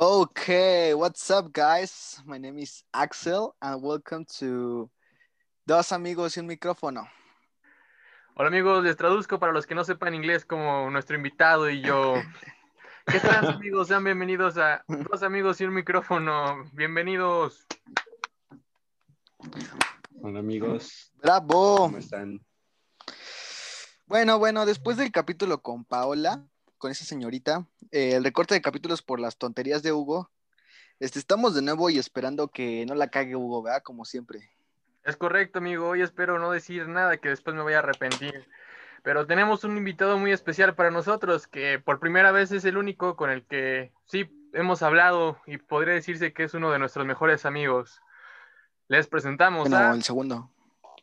Okay, what's up, guys? My name is Axel, and welcome to Dos Amigos y un Micrófono. Hola amigos, les traduzco para los que no sepan inglés como nuestro invitado y yo. ¿Qué tal amigos? Sean bienvenidos a Dos Amigos y un Micrófono. Bienvenidos. Hola amigos, ¡Bravo! ¿cómo están? Bueno, bueno, después del capítulo con Paola, con esa señorita, eh, el recorte de capítulos por las tonterías de Hugo, este, estamos de nuevo y esperando que no la cague Hugo, ¿verdad? Como siempre. Es correcto, amigo. Hoy espero no decir nada que después me vaya a arrepentir. Pero tenemos un invitado muy especial para nosotros que por primera vez es el único con el que sí hemos hablado y podría decirse que es uno de nuestros mejores amigos. Les presentamos Bueno, a... el segundo.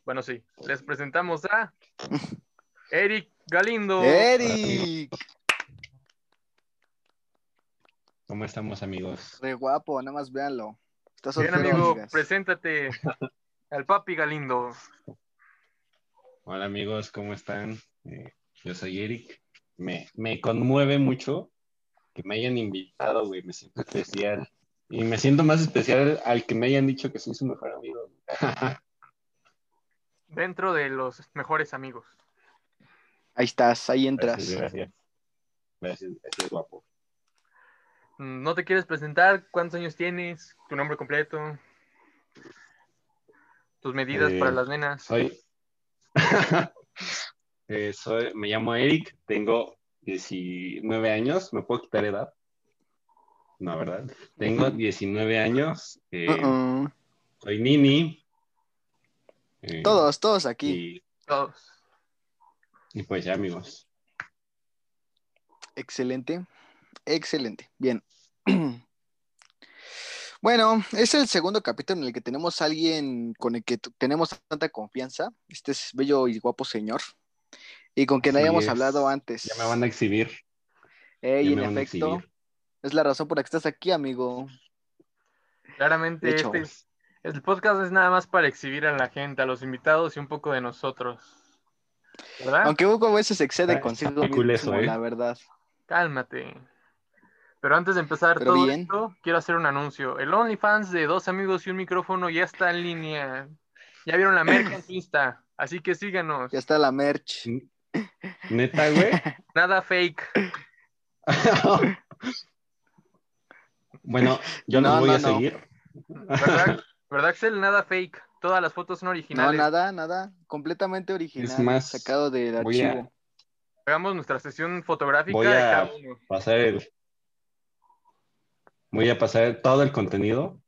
Bueno, sí. Les presentamos a Eric Galindo. ¡Eric! ¿Cómo estamos amigos? Re guapo, nada más véanlo. Está Bien, amigo, amigas. preséntate al papi Galindo. Hola amigos, ¿cómo están? Eh, yo soy Eric. Me, me conmueve mucho que me hayan invitado, güey, me siento especial. Y me siento más especial al que me hayan dicho que soy su mejor amigo. Dentro de los mejores amigos. Ahí estás, ahí entras. Gracias, gracias. Gracias, gracias, guapo. ¿No te quieres presentar? ¿Cuántos años tienes? ¿Tu nombre completo? ¿Tus medidas Eh, para las nenas? Soy... Eh, soy... Me llamo Eric, tengo 19 años, ¿me puedo quitar edad? No, ¿verdad? Tengo 19 años, eh, Uh-uh. soy Nini. eh, Todos, todos aquí. Y, Todos. y pues ya, amigos. Excelente, excelente. Bien. Bueno, es el segundo capítulo en el que tenemos a alguien con el que tenemos tanta confianza. Este es bello y guapo señor. Y con quien Así habíamos es. hablado antes. Ya me van a exhibir. Eh, y en efecto, es la razón por la que estás aquí, amigo. Claramente, hecho. este es- el podcast es nada más para exhibir a la gente, a los invitados y un poco de nosotros. ¿Verdad? Aunque Hugo a veces se excede Está- consigo mismo, eso, ¿eh? la verdad. Cálmate. Pero antes de empezar Pero todo bien. esto, quiero hacer un anuncio. El OnlyFans de dos amigos y un micrófono ya está en línea. Ya vieron la merca en su Insta, así que síganos. Ya está la merch. Neta, güey. Nada fake. bueno, yo No, voy no, a no. seguir. ¿Verdad, ¿Verdad, Axel? Nada fake. Todas las fotos son No, originales. nada, nada. Completamente original. Es más, sacado del a- archivo. Hagamos nuestra sesión fotográfica Voy de a- cada uno. Pasar el. Voy a pasar todo el contenido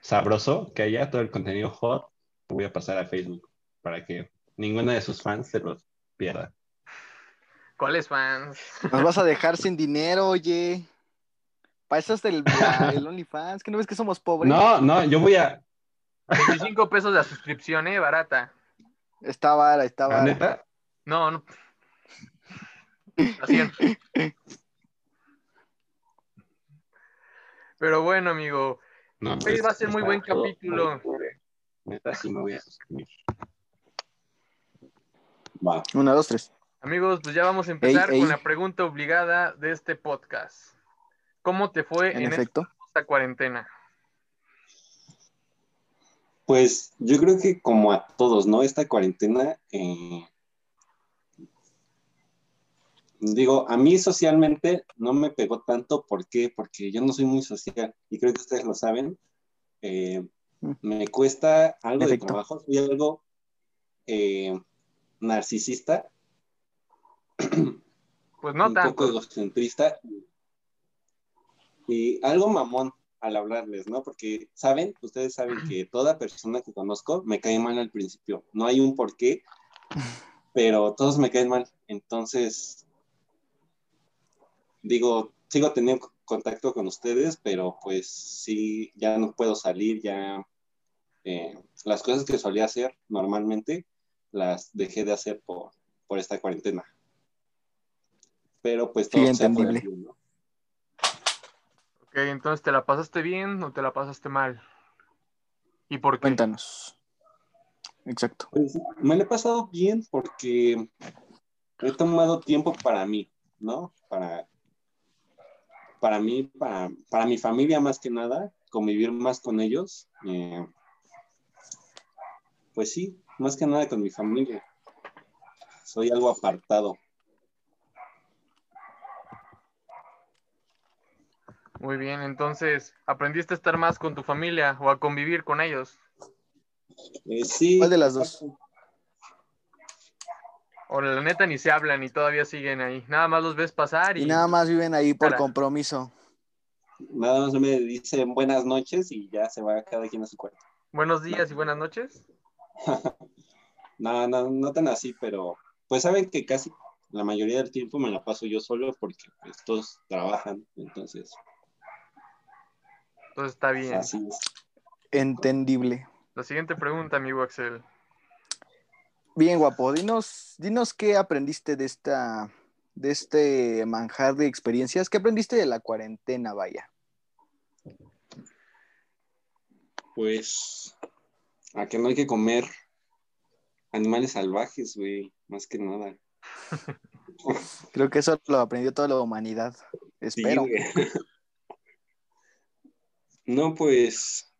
sabroso que haya, todo el contenido hot. lo Voy a pasar a Facebook para que ninguna de sus fans se los pierda. ¿Cuáles fans? Nos vas a dejar sin dinero, oye. Para eso es el, la- el OnlyFans. ¿Que no ves que somos pobres? No, no, yo voy a. 25 pesos la suscripción, ¿eh? Barata. Está vara, está ¿La vara. neta? No, no. A 100. Pero bueno, amigo. No, Hoy pues, va a ser muy buen todo capítulo. Neta, sí me voy a suscribir. Va. Una, dos, tres. Amigos, pues ya vamos a empezar Ey, ey. con la pregunta obligada de este podcast. ¿Cómo te fue En en, efecto. esta cuarentena? Pues yo creo que como a todos, ¿no? Esta cuarentena, eh, digo, a mí socialmente no me pegó tanto, ¿por qué? Porque yo no soy muy social y creo que ustedes lo saben. Eh, Mm. me cuesta algo de trabajo, soy algo eh, narcisista, Pues no un poco egocentrista y algo mamón al hablarles, ¿no? Porque, ¿saben? Ustedes saben que toda persona que conozco me cae mal al principio. No hay un por qué, pero todos me caen mal. Entonces, digo, sigo teniendo contacto con ustedes, pero pues sí, ya no puedo salir, ya eh, las cosas que solía hacer normalmente las dejé de hacer por, por esta cuarentena. Pero pues Sí, todo entendible. bien, ¿no? Ok, entonces, ¿te la pasaste bien o te la pasaste mal? ¿Y por qué? Cuéntanos. Exacto. Pues, me lo he pasado bien porque he tomado tiempo para mí, ¿no? Para para mí, para, para mi familia más que nada, convivir más con ellos. eh, pues sí, más que nada con mi familia. Soy algo apartado. Muy bien, entonces, ¿aprendiste a estar más con tu familia o a convivir con ellos? Eh, sí. ¿Cuál de las dos? O la neta ni se hablan y todavía siguen ahí. Nada más los ves pasar y, Y nada más viven ahí por compromiso. Nada más me dicen buenas noches y ya se va cada quien a su cuarto. buenos días y buenas noches. No, no, no tan así, pero pues saben que casi la mayoría del tiempo me la paso yo solo porque pues, todos trabajan, entonces Entonces está bien. así es. Entendible. La siguiente pregunta, amigo Axel. Bien, guapo. Dinos, dinos qué aprendiste de esta, de este manjar de experiencias. ¿Qué aprendiste de la cuarentena, vaya? Pues a que no hay que comer animales salvajes, güey, más que nada. Creo que eso lo aprendió toda la humanidad. Espero. No, pues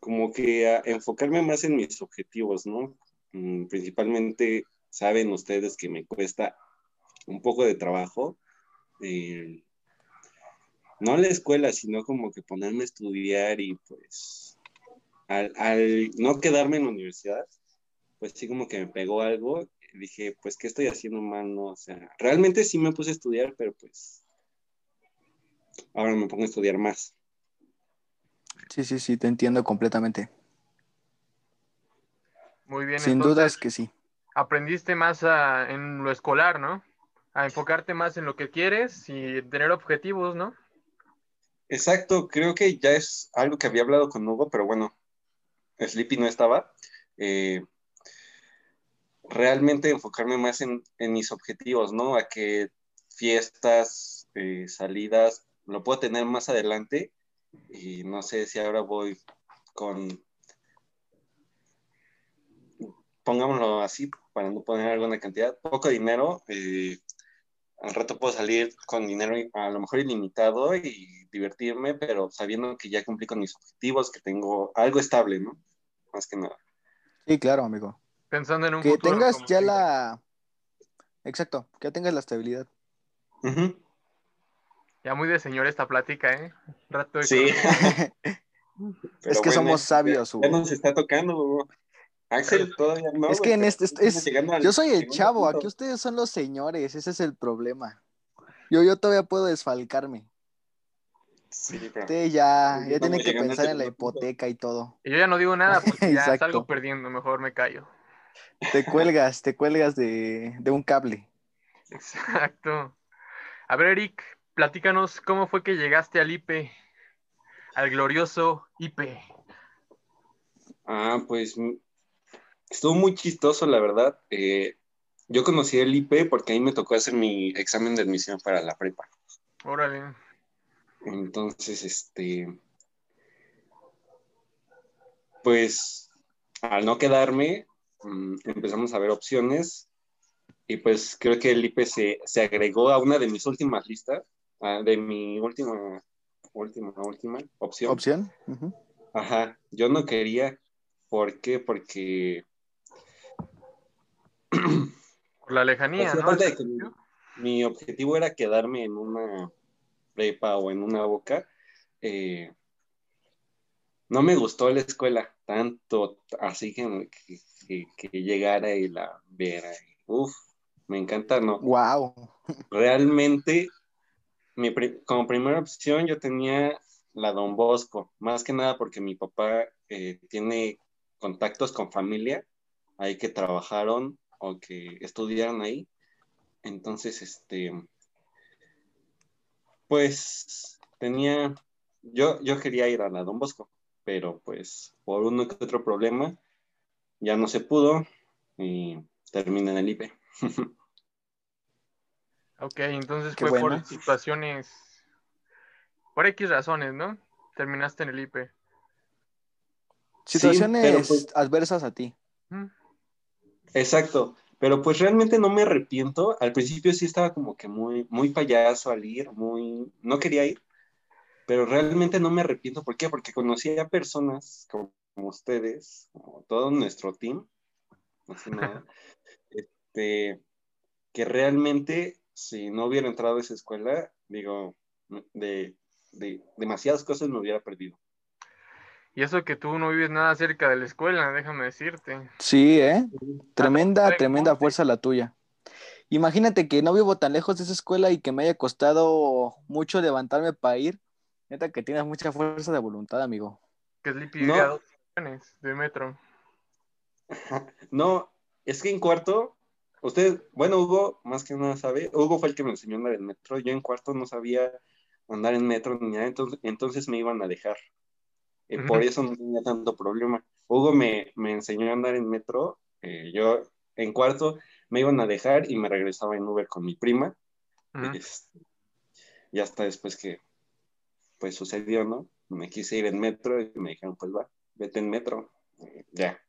como que a enfocarme más en mis objetivos, ¿no? Mm, Principalmente saben ustedes que me cuesta un poco de trabajo, eh, no la escuela, sino como que ponerme a estudiar y pues al, al no quedarme en la universidad, pues sí como que me pegó algo. Dije, pues, ¿qué estoy haciendo mal? No, o sea, realmente sí me puse a estudiar, pero pues ahora me pongo a estudiar más. Sí, sí, sí, te entiendo completamente. Muy bien, Sin entonces dudas que sí. aprendiste más a- en lo escolar, ¿no? A enfocarte más en lo que quieres y tener objetivos, ¿no? Exacto, creo que ya es algo que había hablado con Hugo, pero bueno, Sleepy no estaba. Eh, realmente enfocarme más en, en mis objetivos, ¿no? A que fiestas, eh, salidas, lo puedo tener más adelante y no sé si ahora voy con, pongámoslo así, para no poner alguna cantidad, poco dinero, eh, al rato puedo salir con dinero a lo mejor ilimitado y divertirme, pero sabiendo que ya cumplí con mis objetivos, que tengo algo estable, ¿no? Más que nada. Sí, claro, amigo. Pensando en un Que futuro. tengas ya la... Exacto, que ya tengas la estabilidad. Ya muy de señor esta plática, ¿eh? Rato de Sí. Es que somos ya- sabios, Ya, Hugo. nos está tocando, Hugo. Axel todavía no. Es que en este- pero es- estamos llegando al Yo soy el chavo, punto. aquí ustedes son los señores, ese es el problema. Yo, yo todavía puedo desfalcarme. Sí, pero- Ustedes ya, ya tienen que pensar en la punto. hipoteca y todo. Y yo ya no digo nada porque ya Exacto. salgo perdiendo, mejor me callo. Te cuelgas, te cuelgas de, de un cable. Exacto. A ver, Eric, platícanos cómo fue que llegaste al IPE, al glorioso IPE. Ah, pues estuvo muy chistoso, la verdad. Eh, yo conocí el IP porque ahí me tocó hacer mi examen de admisión para la prepa. Órale. Entonces, este, pues al no quedarme, mm, empezamos a ver opciones y pues creo que el IP se, se agregó a una de mis últimas listas, ah, de mi última, última, última opción. ¿Opción? Ajá, yo no quería. ¿Por qué? Porque Por la lejanía, que mi, mi objetivo era quedarme en una prepa o en una boca. eh, no me gustó la escuela tanto, así que, que, llegara y la viera. Uf, me encanta, no. Wow. Realmente, mi como primera opción yo tenía la Don Bosco, más que nada porque mi papá eh, tiene contactos con familia ahí que trabajaron o que estudiaron ahí. Entonces, este, pues tenía, yo, yo quería ir a la Don Bosco, pero pues por uno que otro problema ya no se pudo y terminé en el IPE. Ok, entonces Qué fue bueno. por situaciones, por X razones, ¿no? Terminaste en el IPE. Situaciones pues- adversas a ti. Mm, Exacto. Pero pues realmente no me arrepiento. Al principio sí estaba como que muy, muy payaso al ir, muy, no quería ir, pero realmente no me arrepiento. ¿Por qué? Porque conocí a personas como, ustedes, como todo nuestro team, así nada, este, que realmente si no hubiera entrado a esa escuela, digo, de, de demasiadas cosas me hubiera perdido. Y eso que tú no vives nada cerca de la escuela, déjame decirte. Sí, ¿eh? Tremenda, tremenda fuerza la tuya. Imagínate que no vivo tan lejos de esa escuela y que me haya costado mucho levantarme para ir. Neta que tienes mucha fuerza de voluntad, amigo. Que Sleepy no. a dos de metro. No, es que en cuarto, usted, bueno, Hugo, más que nada sabe, Hugo fue el que me enseñó a andar en metro. Yo en cuarto no sabía andar en metro ni nada, entonces, entonces me iban a dejar. Eh, por eso no tenía tanto problema. Hugo me, me enseñó a andar en metro. Eh, yo en cuarto me iban a dejar y me regresaba en Uber con mi prima. Este, y hasta después que pues sucedió, ¿no? Me quise ir en metro y me dijeron, pues va, vete en metro. ya.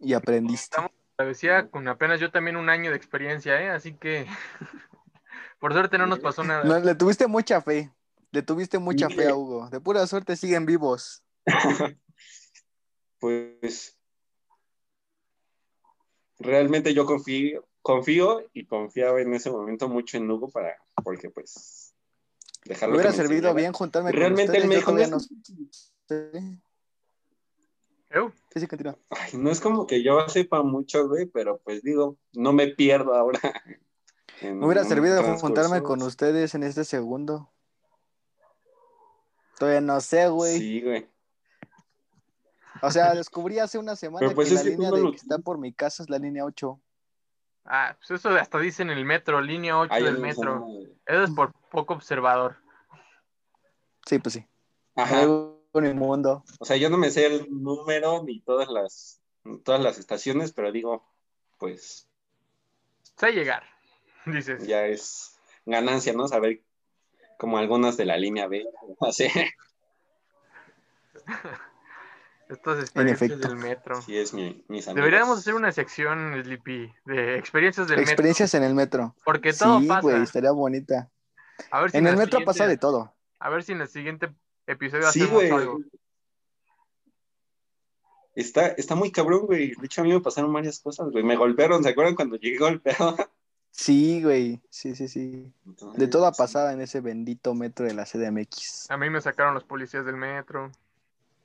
Y aprendiste. Estamos con apenas yo también un año de experiencia, ¿eh? Así que por suerte no nos pasó nada. No, le tuviste mucha fe. Le tuviste mucha fe a Hugo. De pura suerte siguen vivos. pues realmente yo confío, confío y confiaba en ese momento mucho en Hugo para, porque pues dejarlo. Me hubiera servido bien juntarme realmente con ustedes. Realmente. Sí, sí, no es como que yo sepa mucho, güey, pero pues digo, no me pierdo ahora. Me hubiera servido juntarme con ustedes en este segundo. Todavía no sé, güey. Sí, güey. O sea, descubrí hace una semana pues que la línea de que está por mi casa es la línea 8. Ah, pues eso hasta dice en el metro, línea 8 del metro. Eso es por poco observador. Sí, pues sí. Ajá. mundo. O sea, yo no me sé el número ni todas las todas las estaciones, pero digo, pues. Sé llegar, dices. Ya es ganancia, ¿no? Saber como algunas de la línea B. Así. Estas experiencias del metro. Sí, es mi, mis Deberíamos hacer una sección, Sleepy, de experiencias del experiencias en el metro. Porque todo sí, pasa. güey, estaría bonita. A ver si en el metro pasa de todo. A ver si en el siguiente episodio sí, hacemos algo. Está, está muy cabrón, güey. De hecho, a mí me pasaron varias cosas, güey. Me golpearon, ¿se acuerdan cuando llegué golpeado? Sí, güey. Sí, sí, sí. de toda pasada en ese bendito metro de la CDMX. A mí me sacaron los policías del metro.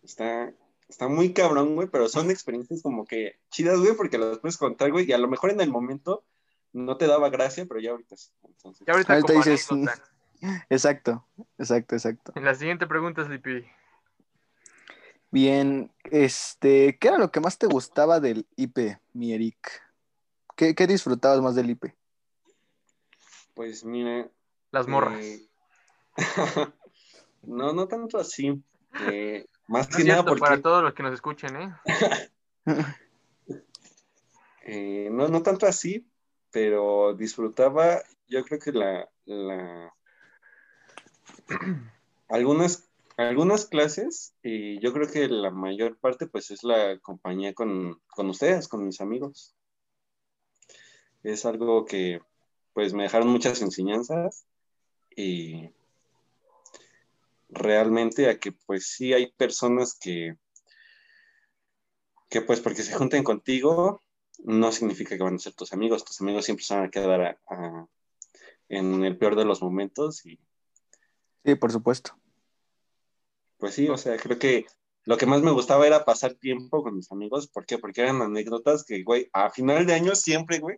Está, está muy cabrón, güey, pero son experiencias como que chidas, güey, porque las puedes contar, güey, y a lo mejor en el momento no te daba gracia, pero ya ahorita sí. Entonces... Ya ahorita, ahorita dices, exacto, exacto, exacto. En la siguiente pregunta, Sleepy. Bien, este, ¿qué era lo que más te gustaba del IP, mi Eric? ¿Qué, qué disfrutabas más del IP? Pues mire. Las morras. Eh, no, no tanto así. Eh, más que nada porque... Para todos los que nos escuchen, ¿eh? ¿eh? no, no tanto así, pero disfrutaba, yo creo que la, la... algunas, algunas clases, y yo creo que la mayor parte, pues es la compañía con, con ustedes, con mis amigos. Es algo que, pues, me dejaron muchas enseñanzas y realmente a que pues sí hay personas que, que pues porque se junten contigo, no significa que van a ser tus amigos, tus amigos siempre se van a quedar en el peor de los momentos. Y, sí, por supuesto. Pues sí, o sea, creo que lo que más me gustaba era pasar tiempo con mis amigos. ¿Por qué? Porque eran anécdotas que, güey, a final de año siempre, güey,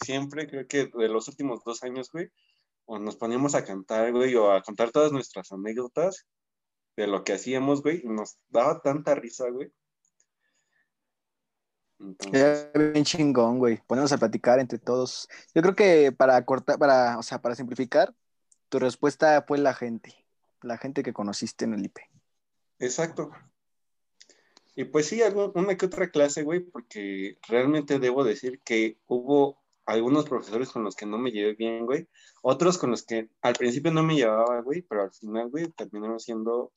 siempre creo que de los últimos dos años, güey, o nos poníamos a cantar, güey, o a contar todas nuestras anécdotas de lo que hacíamos, güey, nos daba tanta risa, güey. Entonces... bien chingón, güey. Ponernos a platicar entre todos. Yo creo que para cortar, para, o sea, para simplificar, tu respuesta fue la gente, la gente que conociste en el IP. Exacto. Y pues sí, una que otra clase, güey, porque realmente debo decir que hubo algunos profesores con los que no me llevé bien, güey. Otros con los que al principio no me llevaba, güey, pero al final, güey, terminaron siendo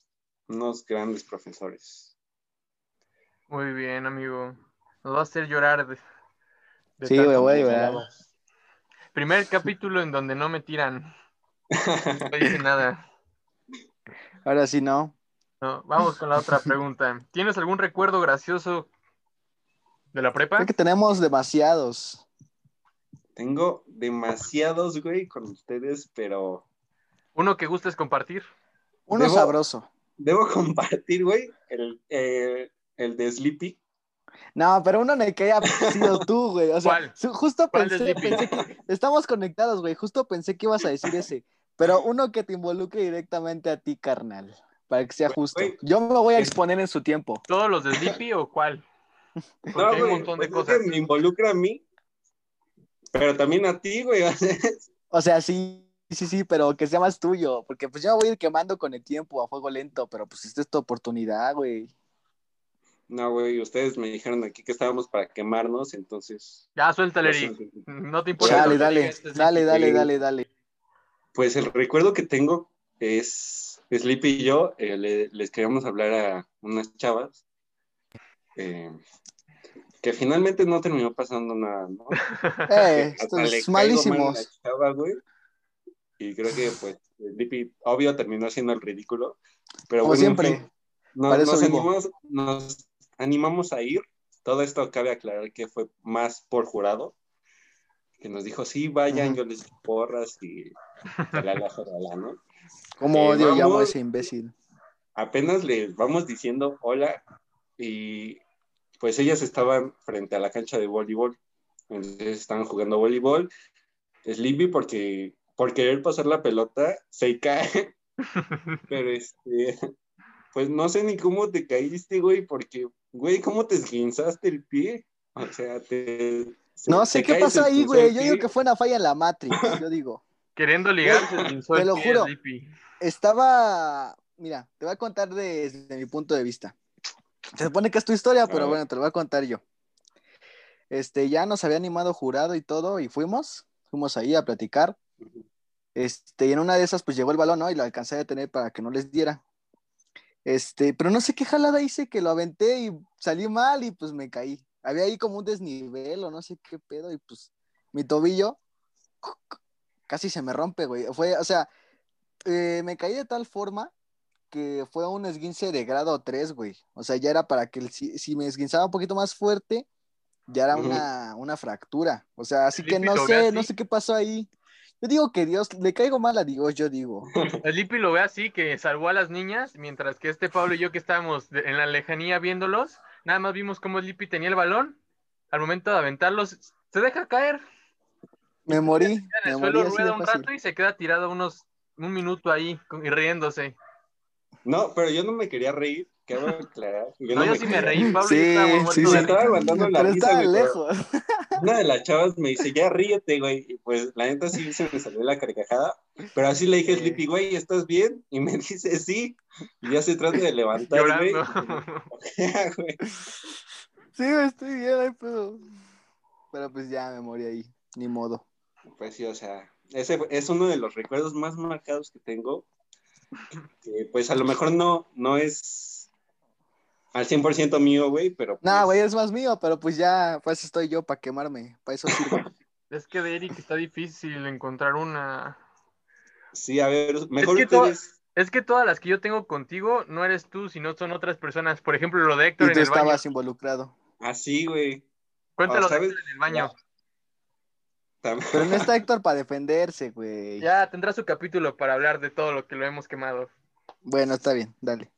unos grandes profesores. Muy bien, amigo. Nos va a hacer llorar De Sí, güey, voy a llorar. Primer capítulo en donde no me tiran. No dice nada. Ahora sí, no. No, vamos con la otra pregunta. ¿Tienes algún recuerdo gracioso de la prepa? Creo que tenemos demasiados. Tengo demasiados, güey, con ustedes, pero Uno que gustes compartir. Uno Debo- sabroso. debo compartir, güey, el, eh, el de Sleepy. No, pero uno en el que haya sido tú, güey. O sea, ¿Cuál? justo ¿Cuál de pensé, Sleepy? pensé que estamos conectados, güey. Justo pensé que ibas a decir ese. Pero uno que te involucre directamente a ti, carnal. Para que sea Güey, justo. güey. Yo me voy a exponer en su tiempo. ¿Todos los de Sleepy o cuál? Porque No, hay un güey, montón de pues es cosas. que me involucra a mí, pero también a ti, güey. o sea, sí, sí, sí, pero que sea más tuyo. Porque pues yo me voy a ir quemando con el tiempo a fuego lento. Pero pues esta es tu oportunidad, güey. No, güey, ustedes me dijeron aquí que estábamos para quemarnos, entonces. Ya, suéltale, Eric. No te importa. Dale, dale, este dale, dale, dale, dale. Pues el recuerdo que tengo es Sleepy y yo eh, le- les queríamos hablar a unas chavas eh, que finalmente no terminó pasando nada, ¿no? Eh, esto es caigo mal a malísimos. la chava, güey. Y creo que pues Sleepy obvio terminó haciendo el ridículo, pero Como bueno, en siempre. fin, para eso nos, vivo. animamos, nos animamos a ir. Todo esto cabe aclarar que fue más por jurado, que nos dijo, sí, vayan, yo les porras y jalala, ¿no? ¿Cómo Eh, odio llamo a ese imbécil? apenas les vamos diciendo hola y pues ellas estaban frente a la cancha de voleibol. Entonces estaban jugando voleibol. Sleepy porque por querer pasar la pelota se cae, pero este pues no sé ni cómo te caíste, güey, porque güey, ¿cómo te esguinzaste el pie? O sea, te No sé qué pasó ahí, güey. Yo digo que fue una falla en la Matrix. Yo digo. Queriendo ligarse, se Te lo juro. Estaba. Mira, te voy a contar desde mi punto de vista. Se supone que es tu historia, pero bueno, te lo voy a contar yo. Este, ya nos había animado jurado y todo, y fuimos. Fuimos ahí a platicar. Este, y en una de esas, pues llegó el balón, ¿no? Y lo alcancé a detener para que no les diera. Este, pero no sé qué jalada hice que lo aventé y salí mal y pues me caí. Había ahí como un desnivel o no sé qué pedo y pues mi tobillo casi se me rompe, güey. Fue, o sea, eh, me caí de tal forma que fue un esguince de grado 3, güey. O sea, ya era para que el- si, si me esguinzaba un poquito más fuerte, ya era una, una fractura. O sea, así que no ¿lo ve sé, así? no sé qué pasó ahí. Yo digo que Dios, le caigo mal a Dios, yo digo. Sleepy lo ve así, que salvó a las niñas, mientras que este Pablo y yo que estábamos en la lejanía viéndolos, nada más vimos cómo Sleepy tenía el balón, al momento de aventarlos, se deja caer, Me morí, en el suelo rueda un rato y se queda tirado unos un minuto ahí y riéndose. No, pero yo no me quería reír, cabe aclarar. Yo No, yo me sí me reí, Pablo Sí, sí, sí. estaba aguantando la Pero risa, lejos. Una de las chavas me dice, ya ríete, güey. Y pues la neta sí se me salió la carcajada. Pero así le dije. Sleepy, güey, ¿estás bien? Y me dice, sí. Y ya se trata de levantar, güey. Sí, güey, estoy bien, ay, pero... Pero pues ya me morí ahí, ni modo. Pues sí, o sea, ese es uno de los recuerdos más marcados que tengo. Que pues a lo mejor no, no es al 100% mío, güey, pero pues, Nah, güey, es más mío, pero pues ya, pues estoy yo para quemarme, para eso sirvo. Es que de Eric está difícil encontrar una. sí, a ver, mejor que todo- ustedes. Es que todas las que yo tengo contigo no eres tú, sino son otras personas. Por ejemplo, lo de Héctor y en el baño. estabas involucrado. Así, güey. Cuéntalo Oh, de. Héctor en el baño. Pero no está Héctor para defenderse, güey. Ya tendrá su capítulo para hablar de todo lo que lo hemos quemado. Bueno, está bien, dale.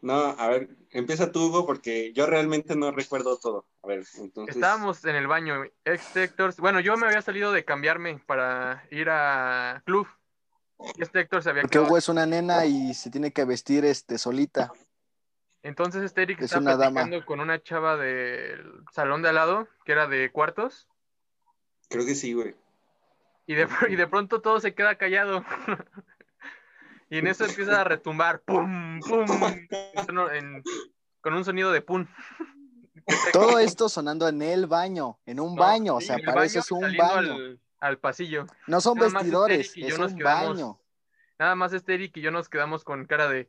No, a ver, empieza tú, Hugo, porque yo realmente no recuerdo todo. A ver, entonces. Estábamos en el baño, este Héctor, bueno, yo me había salido de cambiarme para ir a club. Y este Héctor se había Porque quedado. Hugo es una nena y se tiene que vestir este solita. Entonces este Eric es estaba dama. platicando con una chava del salón de al lado, que era de cuartos, Creo que sí, güey. y de, y de pronto todo se queda callado. y en eso empieza a retumbar, pum, pum, en- en- con un sonido de pum. Todo esto sonando en el baño, en un No, baño, o sea, en el para eso baño es un baño. Al, al pasillo. No son Nada este vestidores, yo es nos un quedamos- baño. Nada más este Eric y yo nos quedamos con cara de.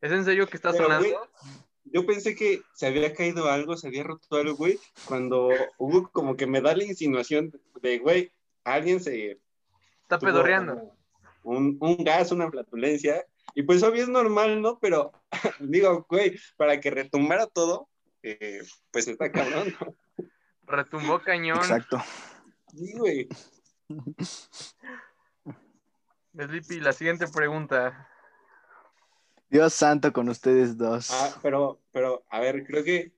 ¿Es en serio que está Pero, sonando? güey, yo pensé que se había caído algo, se había roto algo, güey, cuando hubo como que me da la insinuación de, güey, alguien se... Está pedorreando. Un, un gas, una flatulencia, y pues obvio es normal, ¿no? Pero digo, güey, para que retumbara todo, eh, pues está cabrón, ¿no? Retumbó cañón. Exacto. Sí, güey. La siguiente pregunta. Dios santo con ustedes dos. Ah, pero, pero, a ver, creo que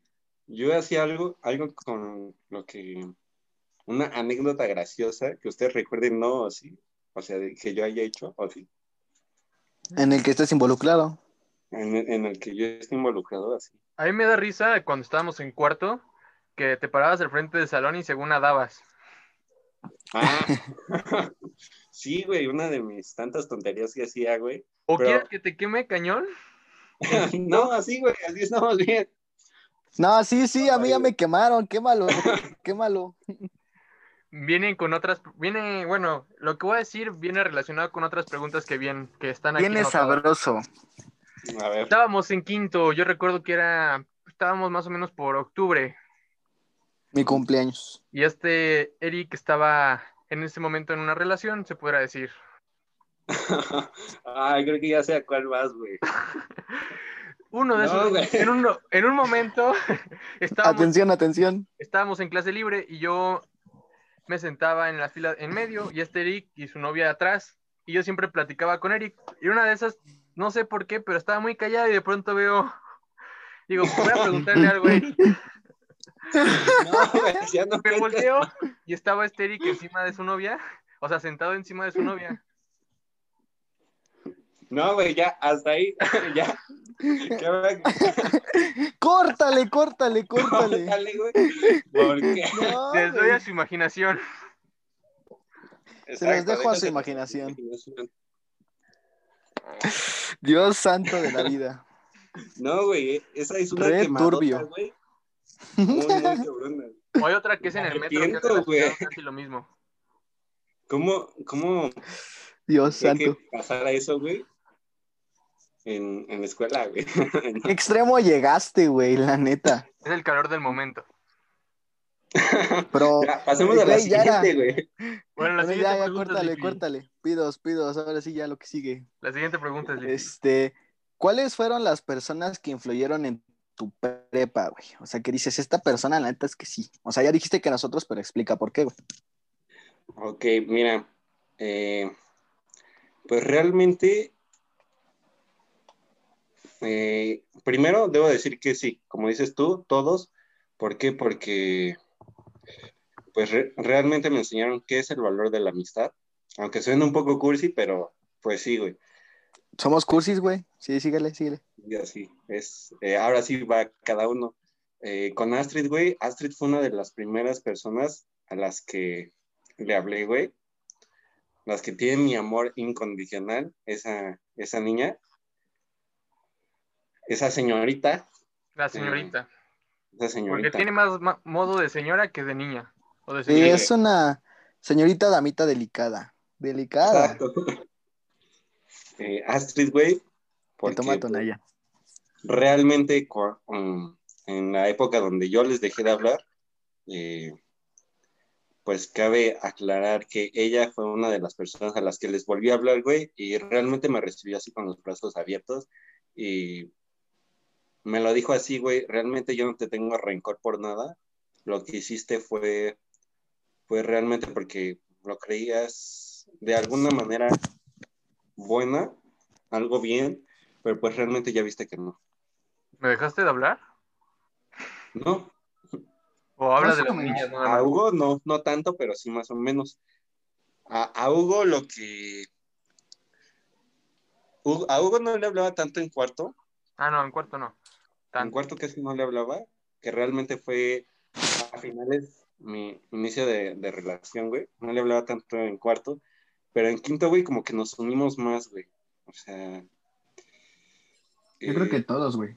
yo hacía algo, algo con lo que, una anécdota graciosa que ustedes recuerden, no, o sí, o sea, que yo haya hecho, o sí, En el que estés involucrado. en, en el que yo esté involucrado, así. A mí me da risa cuando estábamos en cuarto que te parabas al frente del salón y según nadabas. Ah, sí, güey, una de mis tantas tonterías que hacía, güey. ¿O Pero- quieres que te queme cañón? no, así, güey, así estamos bien. No, sí, sí, a mí ya me quemaron. Quémalo, quémalo. Vienen con otras, viene, bueno, lo que voy a decir viene relacionado con otras preguntas que vienen, que están aquí. Viene sabroso. A ver, Estábamos en quinto, yo recuerdo que era, estábamos más o menos por octubre, Mi cumpleaños. y este Eric estaba en ese momento en una relación, se podrá decir. ay, creo que ya sé a cuál vas, güey. Uno de No, esos, güey. en un, en un momento estábamos, Atención, atención. estábamos en clase libre y yo me sentaba en la fila en medio y este Eric y su novia atrás y yo siempre platicaba con Eric y una de esas, no sé por qué, pero estaba muy callada y de pronto veo, digo, voy a preguntarle algo a Eric. No, güey, ya no Me volteo y estaba este Eric encima de su novia, o sea, sentado encima de su novia. No, güey, ya, hasta ahí, ya. Córtale, córtale, córtale. Dale, güey. Porque. No, Les doy a su imaginación. Se los dejo a su imaginación. Dios santo de la vida. No, güey, esa es una Re quemadota, turbio. güey. Muy, muy cabrona. O hay otra que es en el metro, que la güey. casi lo mismo. ¿Cómo, cómo Dios que santo. pasar a eso, güey? En, en la escuela, güey. ¿Qué extremo llegaste, güey? La neta. Es el calor del momento. Pero. Ya, pasemos a la siguiente, güey. Bueno, la Bueno, siguiente ya, ya, pregunta, córtale, córtale. Pidos, pidos. Ahora sí, ya lo que sigue. La siguiente pregunta es. Este. ¿Cuáles fueron las personas que influyeron en tu prepa, güey? O sea, que dices, esta persona, la neta es que sí. O sea, ya dijiste que nosotros, pero explica por qué, güey. Ok, mira. eh, pues realmente. Eh, primero debo decir que sí, como dices tú, todos. ¿Por qué? Porque. Pues re- realmente me enseñaron qué es el valor de la amistad. Aunque suene un poco cursi, pero pues sí, güey. Somos cursis, güey. Sí, síguele, síguele. Y así, es, eh, ahora sí va cada uno. Eh, con Astrid, güey, Astrid fue una de las primeras personas a las que le hablé, güey. Las que tienen mi amor incondicional, esa, esa niña, esa señorita, La señorita. esa Porque señorita. tiene más ma- modo de señora que de niña. O de Sí, es una señorita damita delicada. Delicada. Exacto. Eh, Astrid, porque toma tonalla. realmente um, en la época donde yo les dejé de hablar, eh, pues cabe aclarar que ella fue una de las personas a las que les volví a hablar, güey, y realmente me recibió así con los brazos abiertos y me lo dijo así, güey, realmente yo no te tengo rencor por nada, lo que hiciste fue, fue realmente porque lo creías de alguna manera buena, algo bien, pero pues realmente ya viste que no. ¿Me dejaste de hablar? No, ¿O hablas Más de las niñas? nada a? Hugo no, no tanto, pero sí más o menos. A, a Hugo lo que... A Hugo no le hablaba tanto en cuarto, Ah, no, en cuarto no. en cuarto casi no le hablaba, que realmente fue a finales mi inicio de, de relación, güey. No le hablaba tanto en cuarto, pero en quinto, güey, como que nos unimos más, güey. O sea... Yo creo eh, que todos, güey.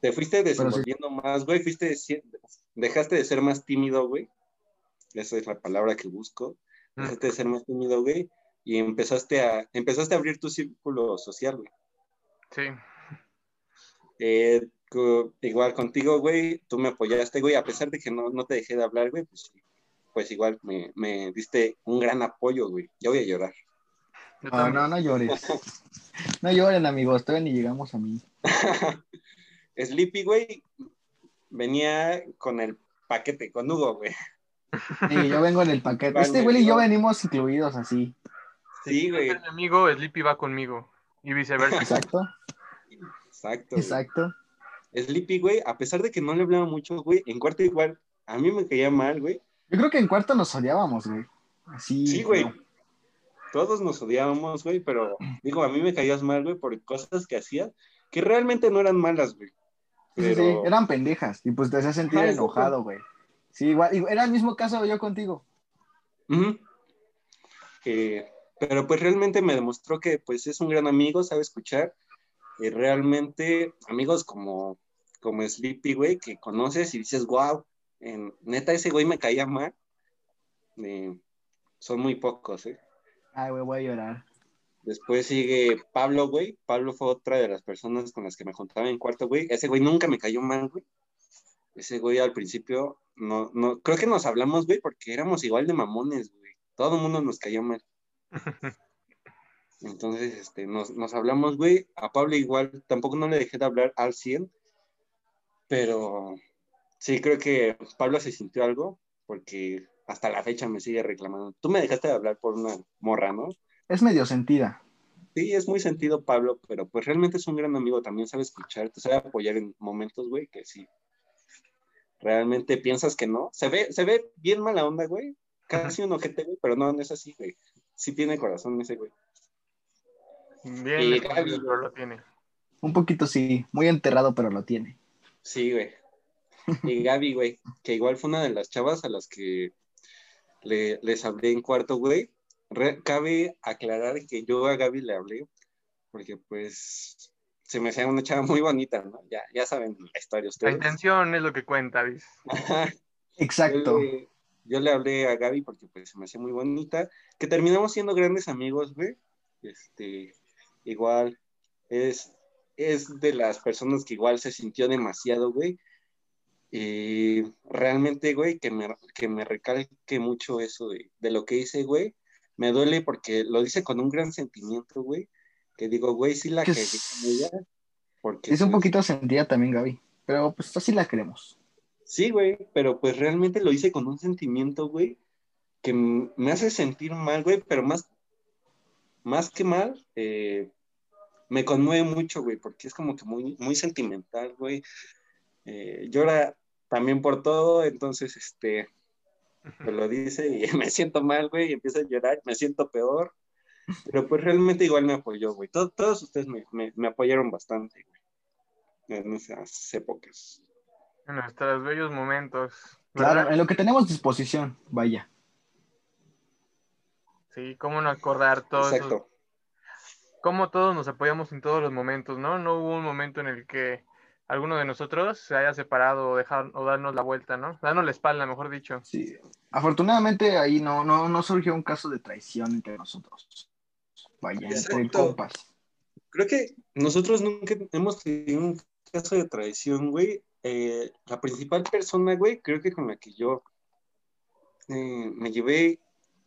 Te fuiste sí. desenvolviendo más, güey, fuiste, de dejaste de ser más tímido, güey. Esa es la palabra que busco. Mm. Dejaste de ser más tímido, güey, y empezaste a, empezaste a abrir tu círculo social, güey. Sí. Eh, igual contigo, güey, tú me apoyaste, güey, a pesar de que no, no te dejé de hablar, güey, pues, pues igual me, me diste un gran apoyo, güey. Ya voy a llorar. No, también. no, no llores. No lloren, amigos, todavía ni llegamos a mí. Sleepy, güey, venía con el paquete, con Hugo, güey. Sí, yo vengo en el paquete. Vale, Este güey y yo venimos incluidos así. Sí, güey, Mi amigo Sleepy va conmigo. Y viceversa. Exacto, exacto. güey. exacto. Sleepy, güey, a pesar de que no le hablaba mucho, güey, en cuarto igual, a mí me caía mal, güey. Yo creo que en cuarto nos odiábamos, güey. Así. Sí, güey. Todos nos odiábamos, güey, pero digo, a mí me caías mal, güey, por cosas que hacías que realmente no eran malas, güey. Sí, sí, eran pendejas. Y pues te hacía sentir Ajá, enojado, güey. Sí, igual, igual- era el mismo caso yo contigo. Eh, pero pues realmente me demostró que pues es un gran amigo, sabe escuchar. Y realmente amigos como, como Sleepy, güey, que conoces y dices, wow, neta ese güey me caía mal. Eh, son muy pocos, ¿eh? Ay, güey, voy a llorar. Después sigue Pablo, güey. Pablo fue otra de las personas con las que me juntaba en cuarto, güey. Ese güey nunca me cayó mal, güey. Ese güey al principio, no, no, creo que nos hablamos, güey, porque éramos igual de mamones, güey. Todo el mundo nos cayó mal. Entonces, este, nos, nos hablamos, güey. A Pablo igual, tampoco no le dejé de hablar al 100, pero sí creo que Pablo se sintió algo, porque hasta la fecha me sigue reclamando. Tú me dejaste de hablar por una morra, ¿no? Es medio sentida. Sí, es muy sentido Pablo, pero pues realmente es un gran amigo, también sabe escuchar, te sabe apoyar en momentos, güey, que sí. Realmente piensas que no. Se ve, se ve bien mala onda, güey. Casi un ojete, güey, pero no, no es así, güey. Sí tiene corazón ese, güey. Bien, Y Gaby. pero lo tiene. Un poquito sí, muy enterrado, pero lo tiene. Sí, güey. Y Gaby, güey, que igual fue una de las chavas a las que le- les hablé en cuarto, güey. Re- cabe aclarar que yo a Gaby le hablé porque, pues, se me hacía una chava muy bonita, ¿no? Ya, ya saben la historia La intención es lo que cuenta, ¿vis? Exacto. Yo le, yo le hablé a Gaby porque pues se me hacía muy bonita, que terminamos siendo grandes amigos, güey. Este, igual, es, es de las personas que igual se sintió demasiado, güey. Y realmente, güey, que me, que me recalque mucho eso de, de lo que hice, güey. Me duele porque lo dice con un gran sentimiento, güey. Que digo, güey, sí la Que con ella. Porque, Es un poquito sentida también, Gaby. Pero pues así la queremos. Sí, güey, pero pues realmente lo hice con un sentimiento, güey, que me hace sentir mal, güey, pero más, más que mal, eh, me conmueve mucho, güey, porque es como que muy, muy sentimental, güey. Eh, llora también por todo, entonces, este, me lo dice y me siento mal, güey, y empiezo a llorar, me siento peor, pero pues realmente igual me apoyó, güey. Todo- todos ustedes me, me- me apoyaron bastante, güey, en esas épocas. En nuestros bellos momentos. Claro, en lo que tenemos disposición, vaya. Sí, cómo no acordar todo eso. Exacto. Cómo todos nos apoyamos en todos los momentos, ¿no? No hubo un momento en el que alguno de nosotros se haya separado o, dejar, o darnos la vuelta, ¿no? Darnos la espalda, mejor dicho. Sí. Afortunadamente ahí no, no, no surgió un caso de traición entre nosotros. Vaya, entre Exacto. compas. Creo que nosotros nunca hemos tenido un caso de traición, güey. Eh, la principal persona, güey, creo que con la que yo eh, me llevé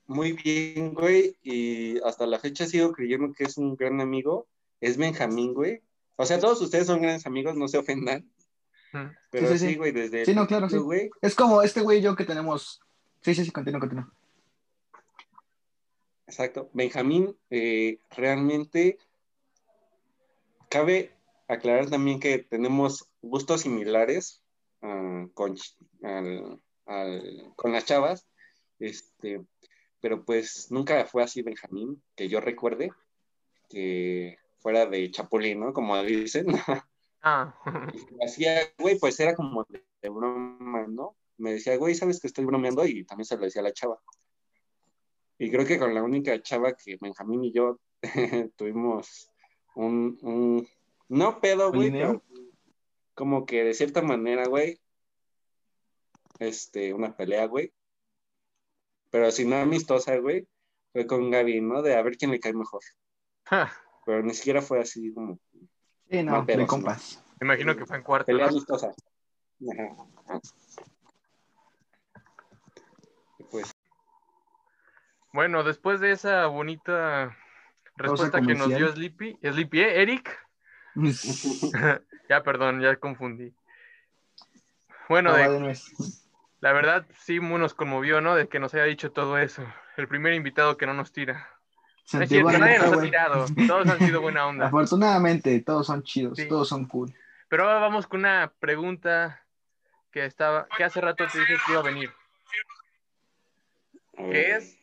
muy bien, güey, y hasta la fecha sigo creyendo que es un gran amigo, es Benjamín, güey. O sea, todos ustedes son grandes amigos, no se ofendan, pero sí, sí, sí. güey, desde Sí, no, claro, principio, sí. güey. Es como este güey y yo que tenemos. Sí, sí, sí, continúa, continúa. Exacto. Benjamín, eh, realmente cabe aclarar también que tenemos gustos similares ah, con, ch- al- al- con las chavas, este, pero pues nunca fue así Benjamín, que yo recuerde, que fuera de Chapulín, ¿no? Como dicen. Ah, hacía, güey, pues era como de, de broma, ¿no? Me decía, güey, ¿sabes que estoy bromeando? Y también se lo decía a la chava. Y creo que con la única chava que Benjamín y yo tuvimos un, un- no pedo, güey, pero como que de cierta manera, güey, este, una pelea, güey. Pero si no amistosa, güey, fue con Gaby, ¿no? De a ver quién le cae mejor. Pero ni siquiera fue así como Sí, no, pedo, de compas. Me imagino que fue en cuarto. Pelea ¿no? amistosa. Ajá. Pues, Bueno, después de esa bonita respuesta que nos dio. Sleepy, Sleepy, ¿eh? Eric. ya, perdón, ya confundí. Bueno, Ah, de-. La verdad sí nos conmovió, ¿no? De que nos haya dicho todo eso. El primer invitado que no nos tira. No es cierto, nadie nos ha tirado. Todos han sido buena onda. Afortunadamente, todos son chidos, Sí. todos son cool. Pero ahora vamos con una pregunta que estaba, que hace rato te dije que iba a venir. a ¿Qué ver. es?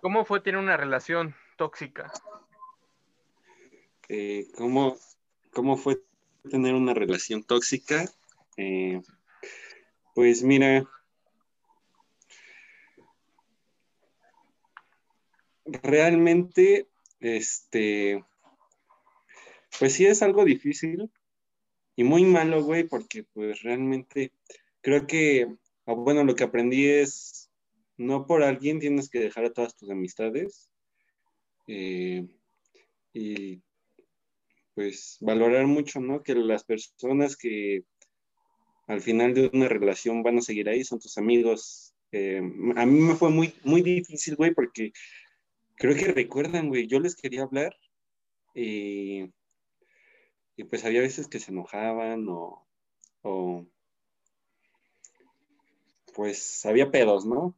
¿Cómo fue tener una relación tóxica? Eh, ¿cómo, ¿Cómo fue tener una relación tóxica? Eh, pues mira, realmente, este, pues sí es algo difícil y muy malo, güey, porque pues realmente creo que, o bueno, lo que aprendí es, no por alguien tienes que dejar a todas tus amistades. eh, y pues valorar mucho, ¿no? Que las personas que al final de una relación van a seguir ahí son tus amigos. Eh, a mí me fue muy, muy difícil, güey, porque creo que recuerdan, güey, yo les quería hablar y, y pues había veces que se enojaban o, o pues había pedos, ¿no?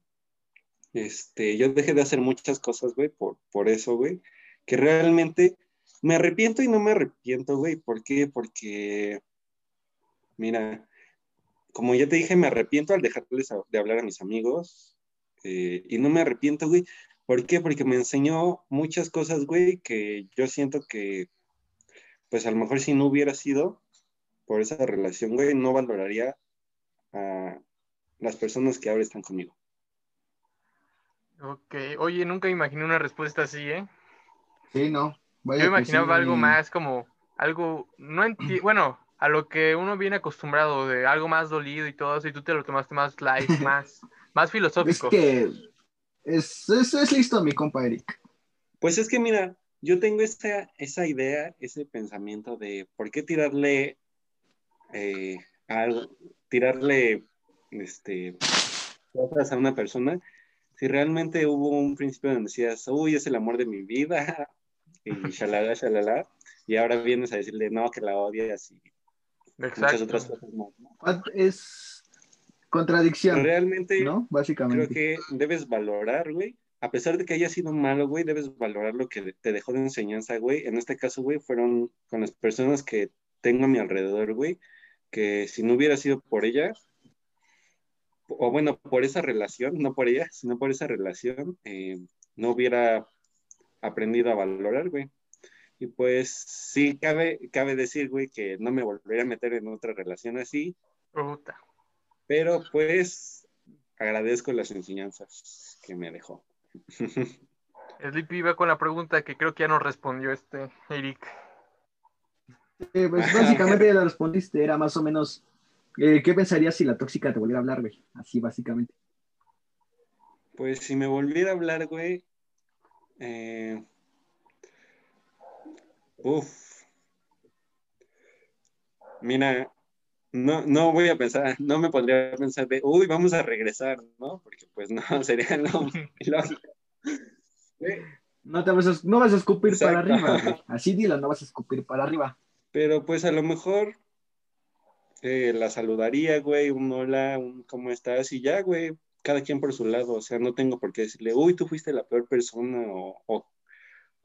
Este, yo dejé de hacer muchas cosas, güey, por, por eso, güey, que realmente me arrepiento y no me arrepiento, güey. ¿Por qué? Porque, mira, como ya te dije, me arrepiento al dejarles a- de hablar a mis amigos. eh, y no me arrepiento, güey. ¿Por qué? Porque me enseñó muchas cosas, güey, que yo siento que, pues a lo mejor si no hubiera sido por esa relación, güey, no valoraría a las personas que ahora están conmigo. Ok, oye, nunca imaginé una respuesta así, ¿eh? Sí, no. Vaya Yo imaginaba sí. algo más como algo, no enti- bueno, a lo que uno viene acostumbrado de algo más dolido y todo eso, y tú te lo tomaste más light, más, más Es filosófico. que es, es, es listo, mi compa Eric. Pues es que mira, yo tengo esa, esa idea, ese pensamiento de por qué tirarle eh, algo, tirarle este, cosas a una persona, si realmente hubo un principio donde decías, uy, es el amor de mi vida, y shalala, shalala, y ahora vienes a decirle, no, que la odias y muchas Exacto. otras cosas más. ¿no? Es contradicción, Realmente ¿no? creo Básicamente. que debes valorar, güey. A pesar de que haya sido malo, güey, debes valorar lo que te dejó de enseñanza, güey. En este caso, güey, fueron con las personas que tengo a mi alrededor, güey, que si no hubiera sido por ella, o bueno, por esa relación, no por ella, sino por esa relación, eh, no hubiera aprendido a valorar, güey. Y pues sí, cabe, cabe decir, güey, que no me volvería a meter en otra relación así, Puta. pero pues agradezco las enseñanzas que me dejó. Sleepy iba con la pregunta que creo que ya nos respondió este Eric. Eh, pues básicamente ya la respondiste, era más o menos, eh, ¿qué pensarías si la tóxica te volviera a hablar, güey? Así básicamente. Pues si me volviera a hablar, güey, eh, uf, mira, no, no voy a pensar, no me podría pensar de, uy, vamos a regresar, ¿no? Porque pues no, sería lo No, te vas a, no vas a escupir para arriba, güey. Así dilo, no vas a escupir para arriba. Pero pues a lo mejor eh, la saludaría, güey, un hola, un cómo estás, y ya, güey, cada quien por su lado, o sea, no tengo por qué decirle, uy, tú fuiste la peor persona, o, o,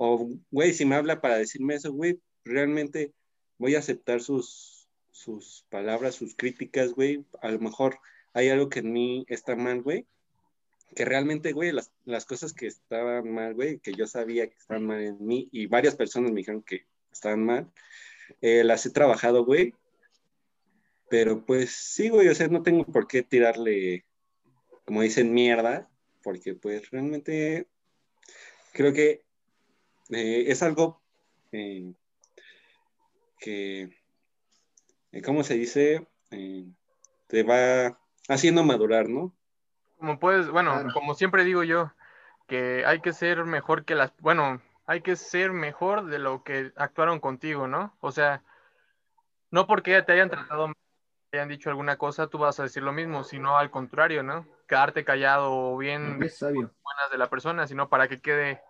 o, güey, si me habla para decirme eso, güey, realmente voy a aceptar sus, sus palabras, sus críticas, güey, a lo mejor hay algo que en mí está mal, güey, que realmente, güey, las, las cosas que estaban mal, güey, que yo sabía que estaban mal en mí, y varias personas me dijeron que estaban mal, eh, las he trabajado, güey. Pero pues sí, güey, o sea, no tengo por qué tirarle, como dicen, mierda, porque pues realmente creo que eh, es algo eh, que, eh, ¿cómo se dice? Eh, te va haciendo madurar, ¿no? Como puedes, bueno, Claro. como siempre digo yo, que hay que ser mejor que las, bueno, hay que ser mejor de lo que actuaron contigo, ¿no? O sea, No porque te hayan tratado mal, te hayan dicho alguna cosa, tú vas a decir lo mismo, sino al contrario, ¿no? Quedarte callado o bien Es sabio. buenas de la persona, sino para que quede,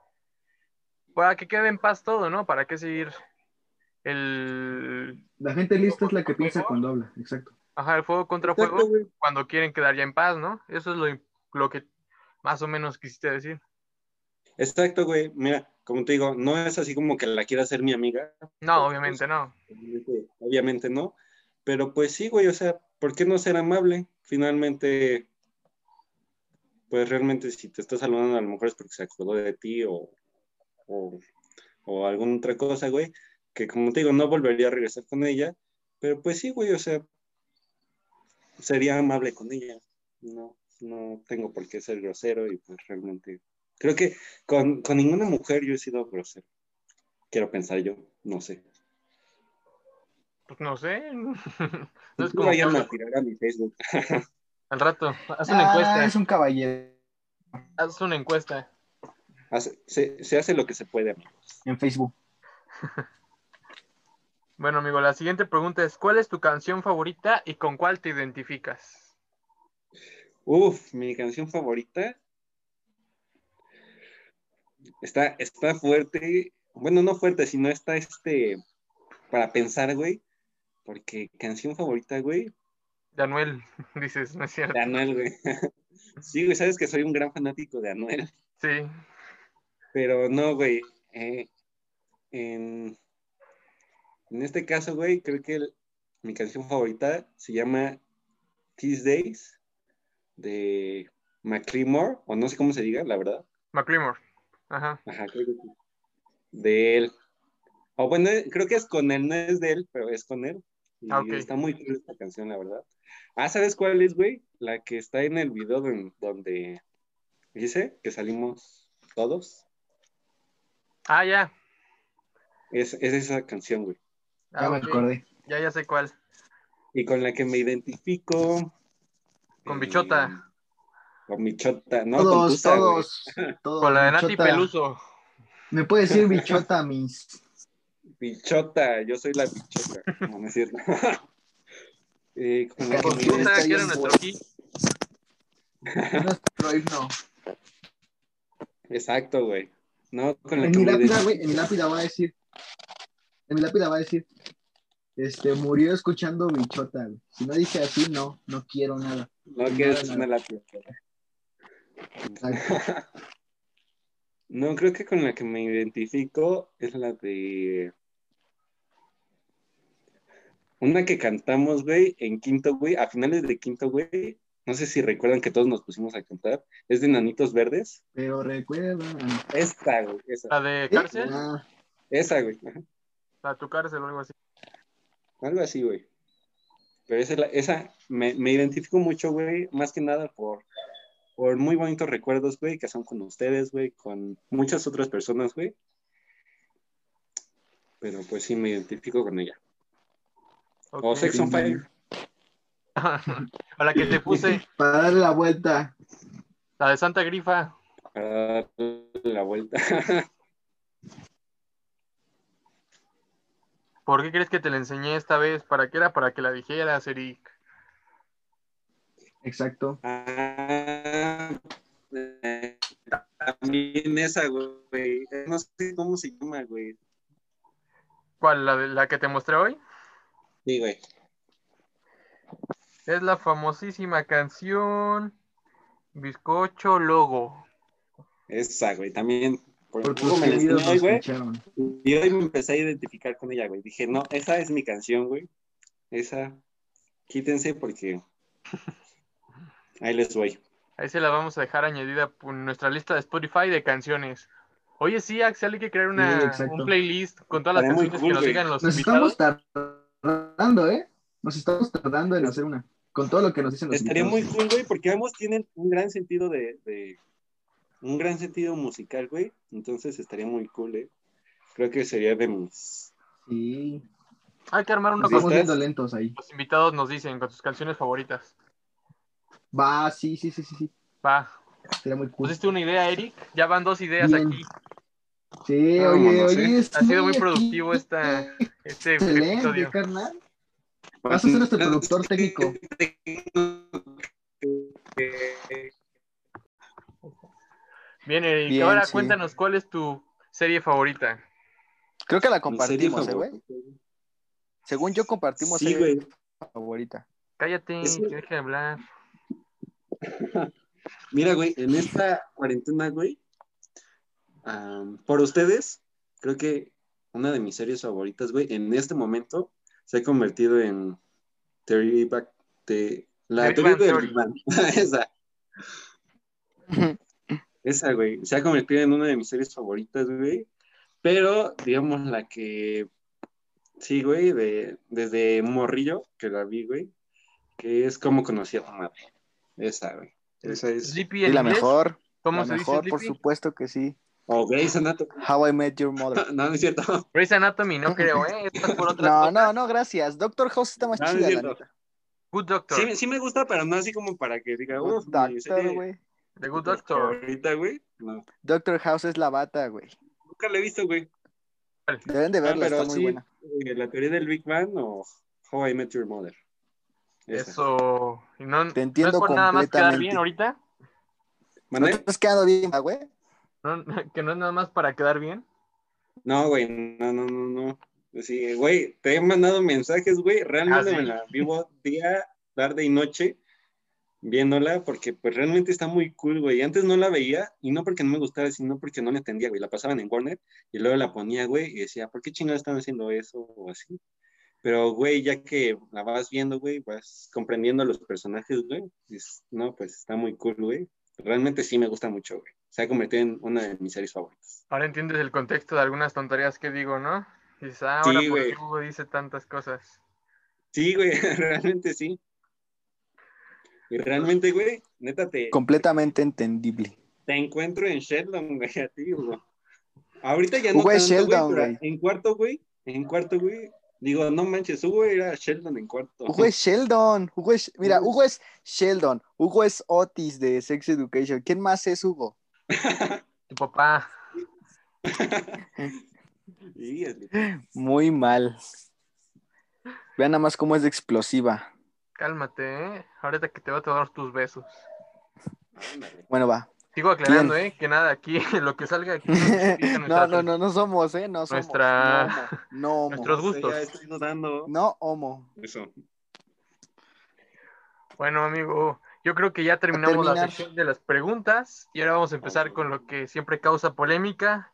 para que quede en paz todo, ¿no? Para que seguir el, La gente lista es la que piensa cuando habla, exacto. ajá, el fuego contra Exacto, fuego güey. cuando quieren quedar ya en paz, ¿no? Eso es lo, lo que más o menos quisiste decir. Exacto, güey. Mira, como te digo, no es así como que la quiera hacer mi amiga. No, obviamente no. Obviamente, obviamente no. Pero pues sí, güey, o sea, ¿por qué no ser amable? Finalmente, pues realmente si te estás saludando a lo mejor es porque se acordó de ti o, o, o alguna otra cosa, güey, que como te digo, no volvería a regresar con ella, pero pues sí, güey, o sea, sería amable con ella. No, no tengo por qué ser grosero y pues realmente, creo que con, con ninguna mujer yo he sido grosero. Quiero pensar yo, no sé. Pues no sé. No es como vayan a tirar a mi Facebook. al rato, haz una Ah, encuesta, es un caballero haz una encuesta. Hace- se, se hace lo que se puede. amigos. en Facebook. Bueno, amigo, la siguiente pregunta es, ¿cuál es tu canción favorita y con cuál te identificas? Uf, mi canción favorita. Está, está fuerte. Bueno, no fuerte, sino está este. Para pensar, güey. Porque canción favorita, güey. De Anuel, dices, ¿no es cierto? De Anuel, güey. Sí, güey, sabes que soy un gran fanático de Anuel. Sí. Pero no, güey. eh, en, en este caso, güey, creo que el- mi canción favorita se llama These Days de McLemore, o no sé cómo se diga, la verdad. McLemore. Ajá. Ajá, creo que sí. De él. O bueno, creo que es con él, no es de él, pero es con él. Y Ah, está muy cool esta canción, la verdad. Ah, ¿sabes cuál es, güey? La que está en el video don- donde dice que salimos todos. Ah, ya. Es, es esa canción, güey. Ah, Ya me acordé. Ya, ya sé cuál. Y con la que me identifico. Con eh, Bichota. Con Bichota, ¿no? con todos, Tusa, todos, todos. Con la de Nati Bichota. Peluso. Me puede decir bichota, mis. Bichota, yo soy la bichota. No, no es cierto. Eh, con la que Con me Tusa, está que era nuestro. Nuestro himno. Exacto, güey. No, con la En que mi lápida, güey, en mi lápida va a decir. En mi lápida va a decir. Este, murió escuchando bichota, güey. Si no dice así, no, no quiero nada. No quieres nada. una lápida. No, creo que con la que me identifico es la de. Una que cantamos, güey, en quinto, güey, a finales de quinto, güey. No sé si recuerdan que todos nos pusimos a cantar. Es de Nanitos Verdes. Pero recuerda. Esta, güey. Esa, La de cárcel. Ah, esa güey. Ajá. La tu cárcel o algo así. Algo así, güey. Pero esa, es la- esa me, me identifico mucho, güey, más que nada por, por muy bonitos recuerdos, güey, que son con ustedes, güey, con muchas otras personas, güey. Pero pues sí me identifico con ella. O. Sex on Fire. o la que te puse, para darle la vuelta. la de Santa Grifa. Para darle la vuelta. ¿Por qué crees que te la enseñé esta vez? ¿Para qué era? Para que la dijeras, Eric. Exacto. Ah, eh, también esa, güey. No sé cómo se llama, güey. ¿Cuál? ¿La, de, la que te mostré hoy? Sí, güey. Es la famosísima canción Bizcocho Logo. Esa, güey. También. Por, Por tus me la güey. escucharon. Y hoy me empecé a identificar con ella, güey. Dije, no, esa es mi canción, güey. Esa, quítense porque ahí les voy. Ahí se la vamos a dejar añadida en nuestra lista de Spotify de canciones. Oye, sí, Axel, hay que crear una, Sí, exacto. un playlist con todas las canciones cool, que nos digan los Nos invitados. estamos tardando, ¿eh? Nos estamos tardando en hacer una. Con todo lo que nos dicen los Estaría muy cool, güey, porque ambos tienen un gran sentido de, de- un gran sentido musical, güey. Entonces estaría muy cool, eh. Creo que sería de mis. Sí. Hay que armar una Nos ¿Sí con estamos viendo lentos ahí. los invitados nos dicen con sus canciones favoritas. Va, sí, sí, sí, sí, sí. Va. Sería muy cool. ¿Pusiste una idea, Eric? Ya van dos ideas Bien. aquí. Sí, oye, Vámonos, oye. ¿eh? está Ha sido muy productivo esta, este Excelente, episodio. carnal. Vas a ser nuestro productor técnico. Bien, Eric, Bien, ahora sí. cuéntanos cuál es tu serie favorita. Creo que la compartimos, ¿eh, güey. Según yo compartimos Sí, serie güey. favorita. Cállate, Es- que deje de hablar. Mira, güey, en esta cuarentena, güey, por ustedes, creo que una de mis series favoritas, güey, en este momento se ha convertido en Theory Back de la teoría del. Esa, esa, güey, se ha convertido en una de mis series favoritas, güey. Pero, digamos, la que sí, güey, de, desde Morrillo, que la vi, güey, que es como conocí a tu madre. Esa, güey. Esa es. Y la mejor, ¿Cómo la se mejor, dice por supuesto que sí. O Grey's Anatomy. How I Met Your Mother. No, no es cierto. Grey's Anatomy, no creo, ¿eh? Estás por otras No, no, no, gracias. Doctor House está más No, no es chida, la neta. Good Doctor. Sí, sí me gusta, pero no así como para que diga, uff, Doctor, güey. The Good Doctor. favorita, güey. No, Doctor House es la bata, güey. nunca la he visto, güey. Deben de Ah, verla, pero está muy sí, buena. eh, la teoría del Big Bang o How I Met Your Mother. Esa. Eso. No, Te entiendo ¿no es por nada más quedar completamente. bien ahorita? ¿No ¿Mande? te estás quedando bien, ah, güey? ¿No- que no es nada más para quedar bien. No, güey, no, no, no, no. Sí, güey, te he mandado mensajes, güey. Realmente Ah, sí. me la vivo día, tarde y noche viéndola porque pues realmente está muy cool, güey. Antes no la veía y no porque no me gustara, sino porque no la entendía, güey. La pasaban en Warner y luego la ponía, güey, y decía, ¿por qué chingados están haciendo eso o así? Pero, güey, ya que la vas viendo, güey, vas comprendiendo los personajes, güey, no, pues está muy cool, güey. Realmente sí me gusta mucho, güey. Se ha convertido en una de mis series favoritas. Ahora entiendes el contexto de algunas tonterías que digo, ¿no? Y dices, ah, ahora Sí, por qué Hugo dice tantas cosas. Sí, güey, realmente sí. Y realmente, güey, neta, te, Completamente entendible. te encuentro en Sheldon, güey, a ti, güey. Ahorita ya no Hugo es tanto, Sheldon, güey. en cuarto, güey, en cuarto, güey, digo, no manches, Hugo era Sheldon en cuarto. Hugo es Sheldon. Hugo es, mira, Hugo es Sheldon. Hugo es Otis de Sex Education. ¿Quién más es Hugo? Tu papá. Muy mal. Vean nada más cómo es de explosiva. Cálmate, ¿eh? Ahorita que te va a tomar tus besos. Bueno, va. Sigo aclarando, ¿eh? Que nada, aquí, lo que salga aquí. No, no, no, no somos, ¿eh? No somos. Nuestra- No homo. No Nuestros gustos. Ya estoy dudando. No homo. Eso. Bueno, amigo, yo creo que ya terminamos la sección de las preguntas y ahora vamos a empezar con lo que siempre causa polémica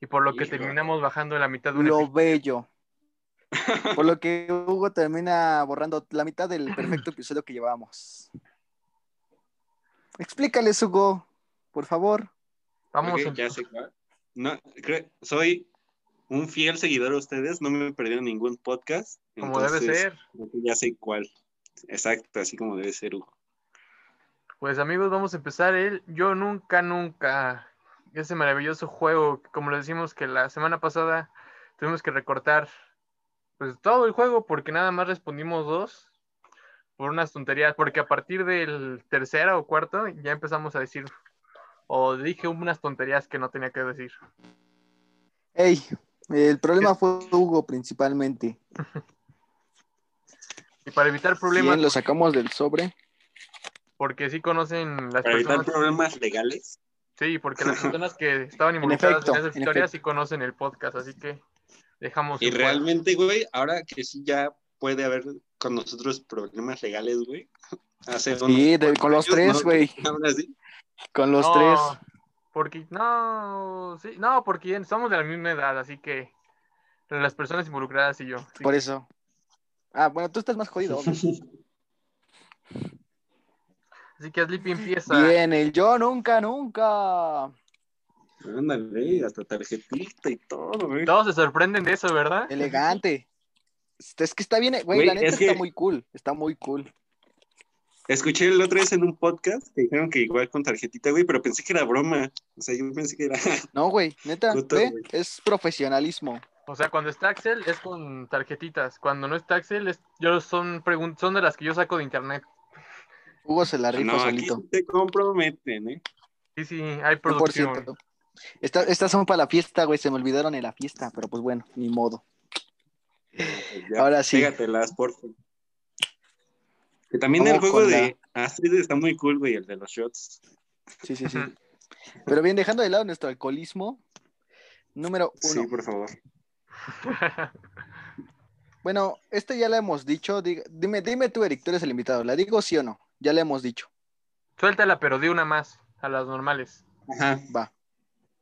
y por lo que terminamos bajando la mitad de un Lo episodio. bello. Por lo que Hugo termina borrando la mitad del perfecto episodio que llevábamos. Explícales, Hugo, por favor. Vamos a- ya sé cuál. No, creo- soy un fiel seguidor de ustedes, no me he perdido ningún podcast. como debe ser. Ya sé cuál. Exacto, así como debe ser, Hugo. Pues amigos, vamos a empezar el Yo Nunca Nunca. Ese maravilloso juego, como les decimos que la semana pasada tuvimos que recortar pues todo el juego porque nada más respondimos dos por unas tonterías, porque a partir del tercero o cuarto ya empezamos a decir o dije unas tonterías que no tenía que decir. Ey, el problema fue Hugo principalmente. Y para evitar problemas, Bien, lo sacamos del sobre. Porque sí conocen las Para evitar personas, problemas legales. sí, porque las personas que estaban involucradas efecto, en esas en historias sí conocen el podcast, así que dejamos Y en realmente, güey, ahora que sí ya puede haber con nosotros problemas legales, güey. Hace Sí, de- con los tres, güey. Con los No, tres. Porque, no, sí, no, porque somos de la misma edad, así que las personas involucradas y yo. sí. Por eso. Ah, bueno, tú estás más jodido. Así que Sleepy empieza. Bien, el yo nunca, nunca. Ándale, hasta tarjetita y todo, güey. Todos se sorprenden de eso, ¿verdad? Elegante. Es que está bien, güey, Güey, la neta es está que- muy cool. Está muy cool. Escuché el otro vez en un podcast que dijeron que igual con tarjetita, güey, pero pensé que era broma. O sea, yo pensé que era. No, güey, neta, güey. es profesionalismo. O sea, cuando está Axel es con tarjetitas. Cuando no está Axel, es, yo son, pregun- son de las que yo saco de internet. Hugo se la rifa no, aquí solito. sí te comprometen, ¿eh? Sí, sí, hay 100%. producción. Esta- estas son para la fiesta, güey, se me olvidaron en la fiesta, pero pues bueno, ni modo. Pues ya, Ahora sí. Pégatelas, por favor. Que también el juego con la- de Astrid está muy cool, güey, el de los shots. Sí, sí, sí. Pero bien, dejando de lado nuestro alcoholismo, número uno. Sí, por favor. Bueno, este ya la hemos dicho. Dime, dime tú, Eric, tú eres el invitado. ¿La digo sí o no? Ya la hemos dicho. Suéltala, pero di una más a las normales. Ajá, Va.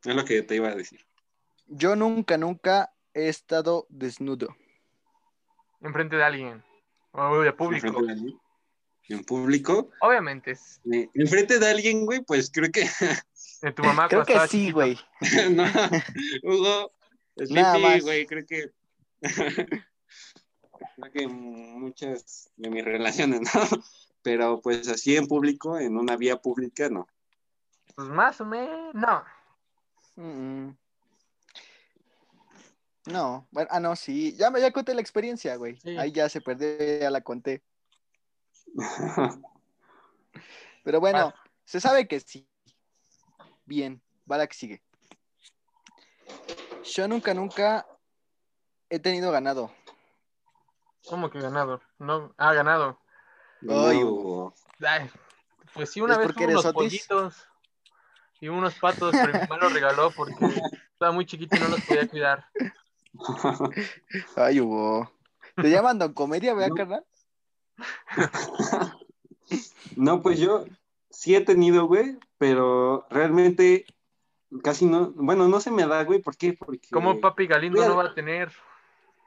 es lo que te iba a decir. Yo nunca, nunca he estado desnudo. Enfrente de alguien. O de público. Enfrente de alguien. En público. Obviamente Eh, enfrente de alguien, güey, pues creo que. de tu mamá Creo que sí, chiquito. güey. no, Hugo. Nada Sleepy, más. güey, creo que. creo que muchas de mis relaciones, ¿no? Pero pues así en público, en una vía pública, no. Pues más o menos. No. Mm, mm. No, bueno, ah, no, sí. Ya me ya conté la experiencia, güey. Sí. Ahí ya se perdió, ya la conté. Pero bueno, se sabe que sí. Bien, va la que sigue. Yo nunca, nunca he tenido ganado. ¿Cómo que ganado? No, ah, ganado. Ay, Ay, pues sí, una ¿Es vez tuve unos Otis? pollitos y unos patos, pero mi mamá los regaló porque estaba muy chiquito y no los podía cuidar. Ay, Hugo. ¿Te llaman Don Comedia, verdad, No. carnal? No, pues yo sí he tenido, güey, pero realmente casi no, bueno, no se me da, güey, ¿por qué? Porque ¿Cómo Papi Galindo Mira, no va a tener?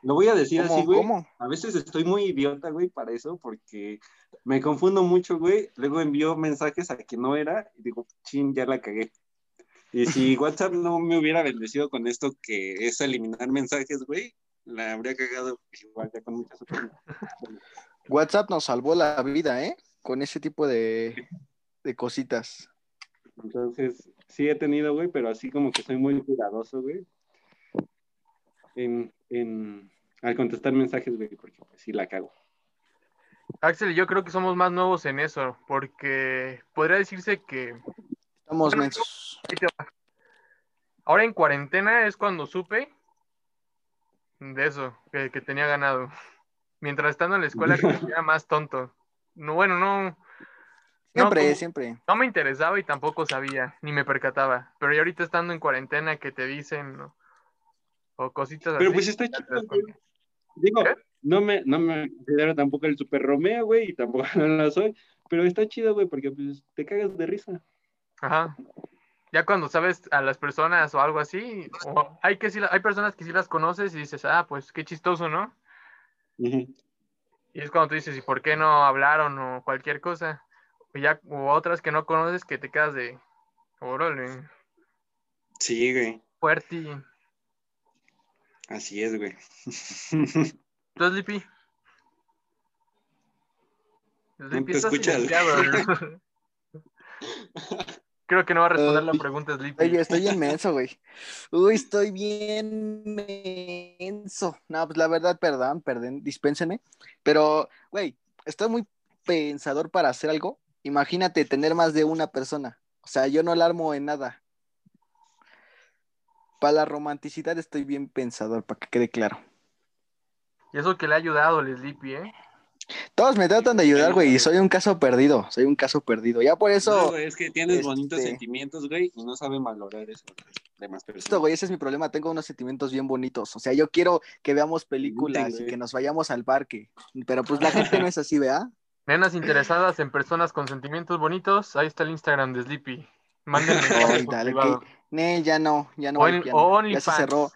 Lo voy a decir así, güey. ¿Cómo? A veces estoy muy idiota, güey, para eso, porque me confundo mucho, güey. Luego envío mensajes a que no era y digo, chin, ya la cagué. Y si WhatsApp no me hubiera bendecido con esto que es eliminar mensajes, güey, la habría cagado igual ya con muchas otras. WhatsApp nos salvó la vida, ¿eh? Con ese tipo de, de cositas. Entonces, sí he tenido, güey, pero así como que soy muy cuidadoso, güey. En, en, al contestar mensajes, güey, porque pues, sí la cago. Axel yo creo que somos más nuevos en eso, porque podría decirse que Estamos Bueno, mensos. Ahora en cuarentena es cuando supe de eso, que, que tenía ganado. Mientras estando en la escuela que era más tonto. No, bueno, no, Siempre, como- siempre. no me interesaba y tampoco sabía, ni me percataba. Pero ya ahorita estando en cuarentena que te dicen ¿no? O cositas Pero así. pues está chido, güey. Digo, ¿Qué? no me, no me considero tampoco el super Romeo, güey, y tampoco no lo soy, pero está chido, güey, porque pues te cagas de risa. Ajá. Ya cuando sabes a las personas o algo así, o hay que sí hay personas que sí las conoces y dices, ah, pues qué chistoso, ¿no? Y es cuando tú dices, ¿y por qué no hablaron o cualquier cosa? O ya, otras que no conoces que te quedas de, órale, Sí, güey, fuerte. Así es, güey. ¿Tú, te estás escuchas. silenciado. Creo que no va a responder la pregunta, Estoy, Sleepy. estoy inmenso, güey. Uy, estoy bien menso. No, pues la verdad, perdón, perdón, dispénsenme. Pero, güey, estoy muy pensador para hacer algo. Imagínate tener más de una persona. O sea, yo no la armo en nada. Para la romanticidad estoy bien pensador, para que quede claro. Y eso que le ha ayudado el Sleepy, ¿eh? Todos me tratan de ayudar, güey, y soy un caso perdido. Soy un caso perdido. Ya por No, eso, güey, es que tienes este- bonitos sentimientos, güey, y no saben valorar eso de más Esto, güey, ese es mi problema. Tengo unos sentimientos bien bonitos. O sea, yo quiero que veamos películas y que nos vayamos al parque. Pero pues la gente no es así, ¿vea? Nenas interesadas en personas con sentimientos bonitos, ahí está el Instagram de Sleepy. Mándenme privado. Ne, ya no, ya no. Hay, ya no. se cerró.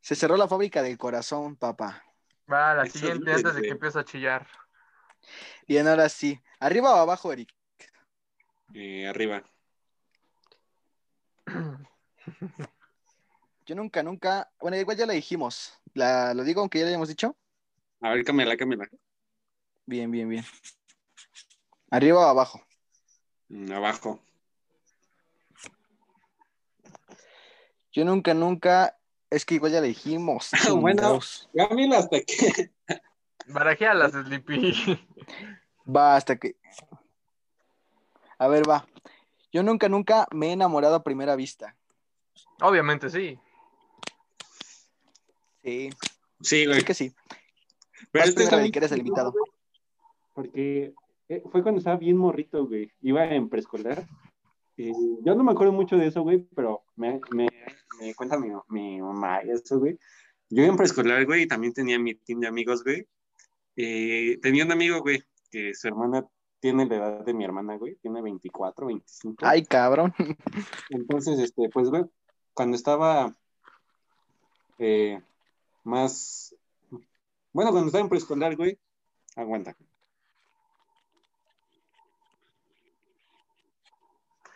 Se cerró la fábrica del corazón, papá. Va, la Eso siguiente es, antes de que empiece a chillar. Bien, ahora sí. ¿Arriba o abajo, Eric? Eh, arriba. Yo nunca, nunca. Bueno, igual ya la dijimos. La, ¿Lo digo aunque ya la hayamos dicho? A ver, cámela, cámela. Bien, bien, bien. ¿Arriba o abajo? Mm, Abajo. Yo nunca, nunca. Es que igual ya la dijimos. Bueno. Cámela hasta que. Barajealas, Sleepy. Va, hasta que. A ver, va. Yo nunca, nunca me he enamorado a primera vista. Obviamente sí. Sí, Sí, güey. sí que sí. Pero este primero, está muy Eric, eres el invitado. Porque eh, fue cuando estaba bien morrito, güey. Iba en preescolar. Eh, yo no me acuerdo mucho de eso, güey, pero me, me, me cuenta mi, mi mamá eso, güey. Yo iba en preescolar, güey, y también tenía mi team de amigos, güey. Eh, tenía un amigo, güey, que su hermana tiene la edad de mi hermana, güey. Tiene 24, 25. Ay, cabrón. Entonces, este, pues, güey, cuando estaba eh, más. Bueno, cuando estaba en preescolar, güey, aguanta.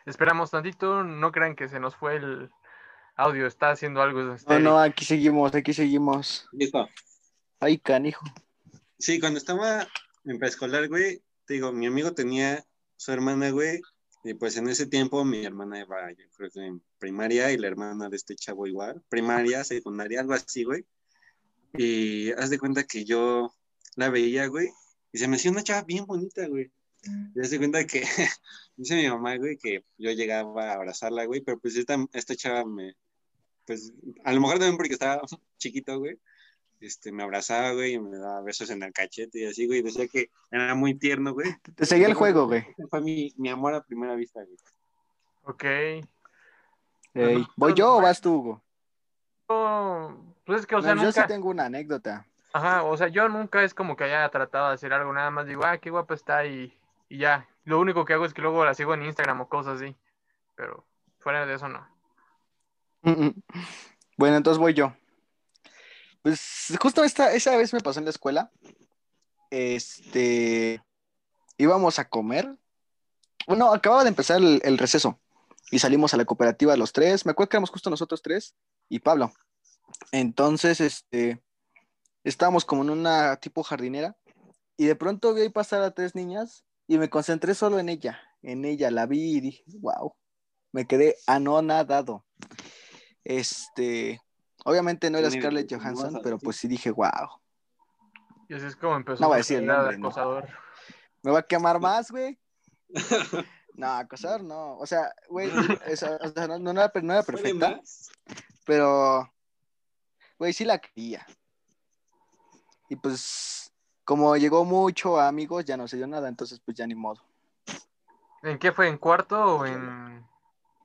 Esperamos tantito, no crean que se nos fue el audio, está haciendo algo. No, no, aquí seguimos, aquí seguimos. Listo. Ay, canijo. Sí, cuando estaba en preescolar, güey, te digo, mi amigo tenía su hermana, güey, y pues en ese tiempo mi hermana iba, yo creo que en primaria, y la hermana de este chavo igual, primaria, secundaria, algo así, güey. Y haz de cuenta que yo la veía, güey, y se me hacía una chava bien bonita, güey. Y haz de cuenta que dice mi mamá, güey, que yo llegaba a abrazarla, güey, pero pues esta, esta chava me, pues a lo mejor también porque estaba chiquito, güey, este, me abrazaba, güey, y me daba besos en el cachete y así, güey, decía que era muy tierno, güey. Te seguía el juego, güey. Fue mi, mi amor a primera vista, güey. Ok. Ey, ¿Voy yo o vas tú, Hugo? No, Pues es que, o sea, No, yo sí nunca. tengo una anécdota. Ajá, o sea, yo nunca es como que haya tratado de hacer algo, nada más digo, ah, qué guapa está y, y ya. Lo único que hago es que luego la sigo en Instagram o cosas así. Pero fuera de eso no. Bueno, entonces voy yo. Pues justo esta, esa vez me pasó en la escuela. Este, íbamos a comer. Bueno, acababa de empezar el, el receso y salimos a la cooperativa los tres. Me acuerdo que éramos justo nosotros tres y Pablo. Entonces, este, estábamos como en una tipo jardinera y de pronto vi pasar a tres niñas y me concentré solo en ella. En ella la vi y dije, wow, me quedé anonadado. Este, obviamente no era Scarlett Johansson, pero pues sí dije, wow. Y así es como empezó No voy a decir el carrera de nombre, no. acosador. ¿Me va a quemar más, güey? No, acosar no. O sea, güey, esa- o sea, no, no era, no era ¿Puede perfecta, pero, güey, sí la quería. Y pues, como llegó mucho a amigos, ya no se dio nada, entonces pues ya ni modo. ¿En qué fue? ¿En cuarto o en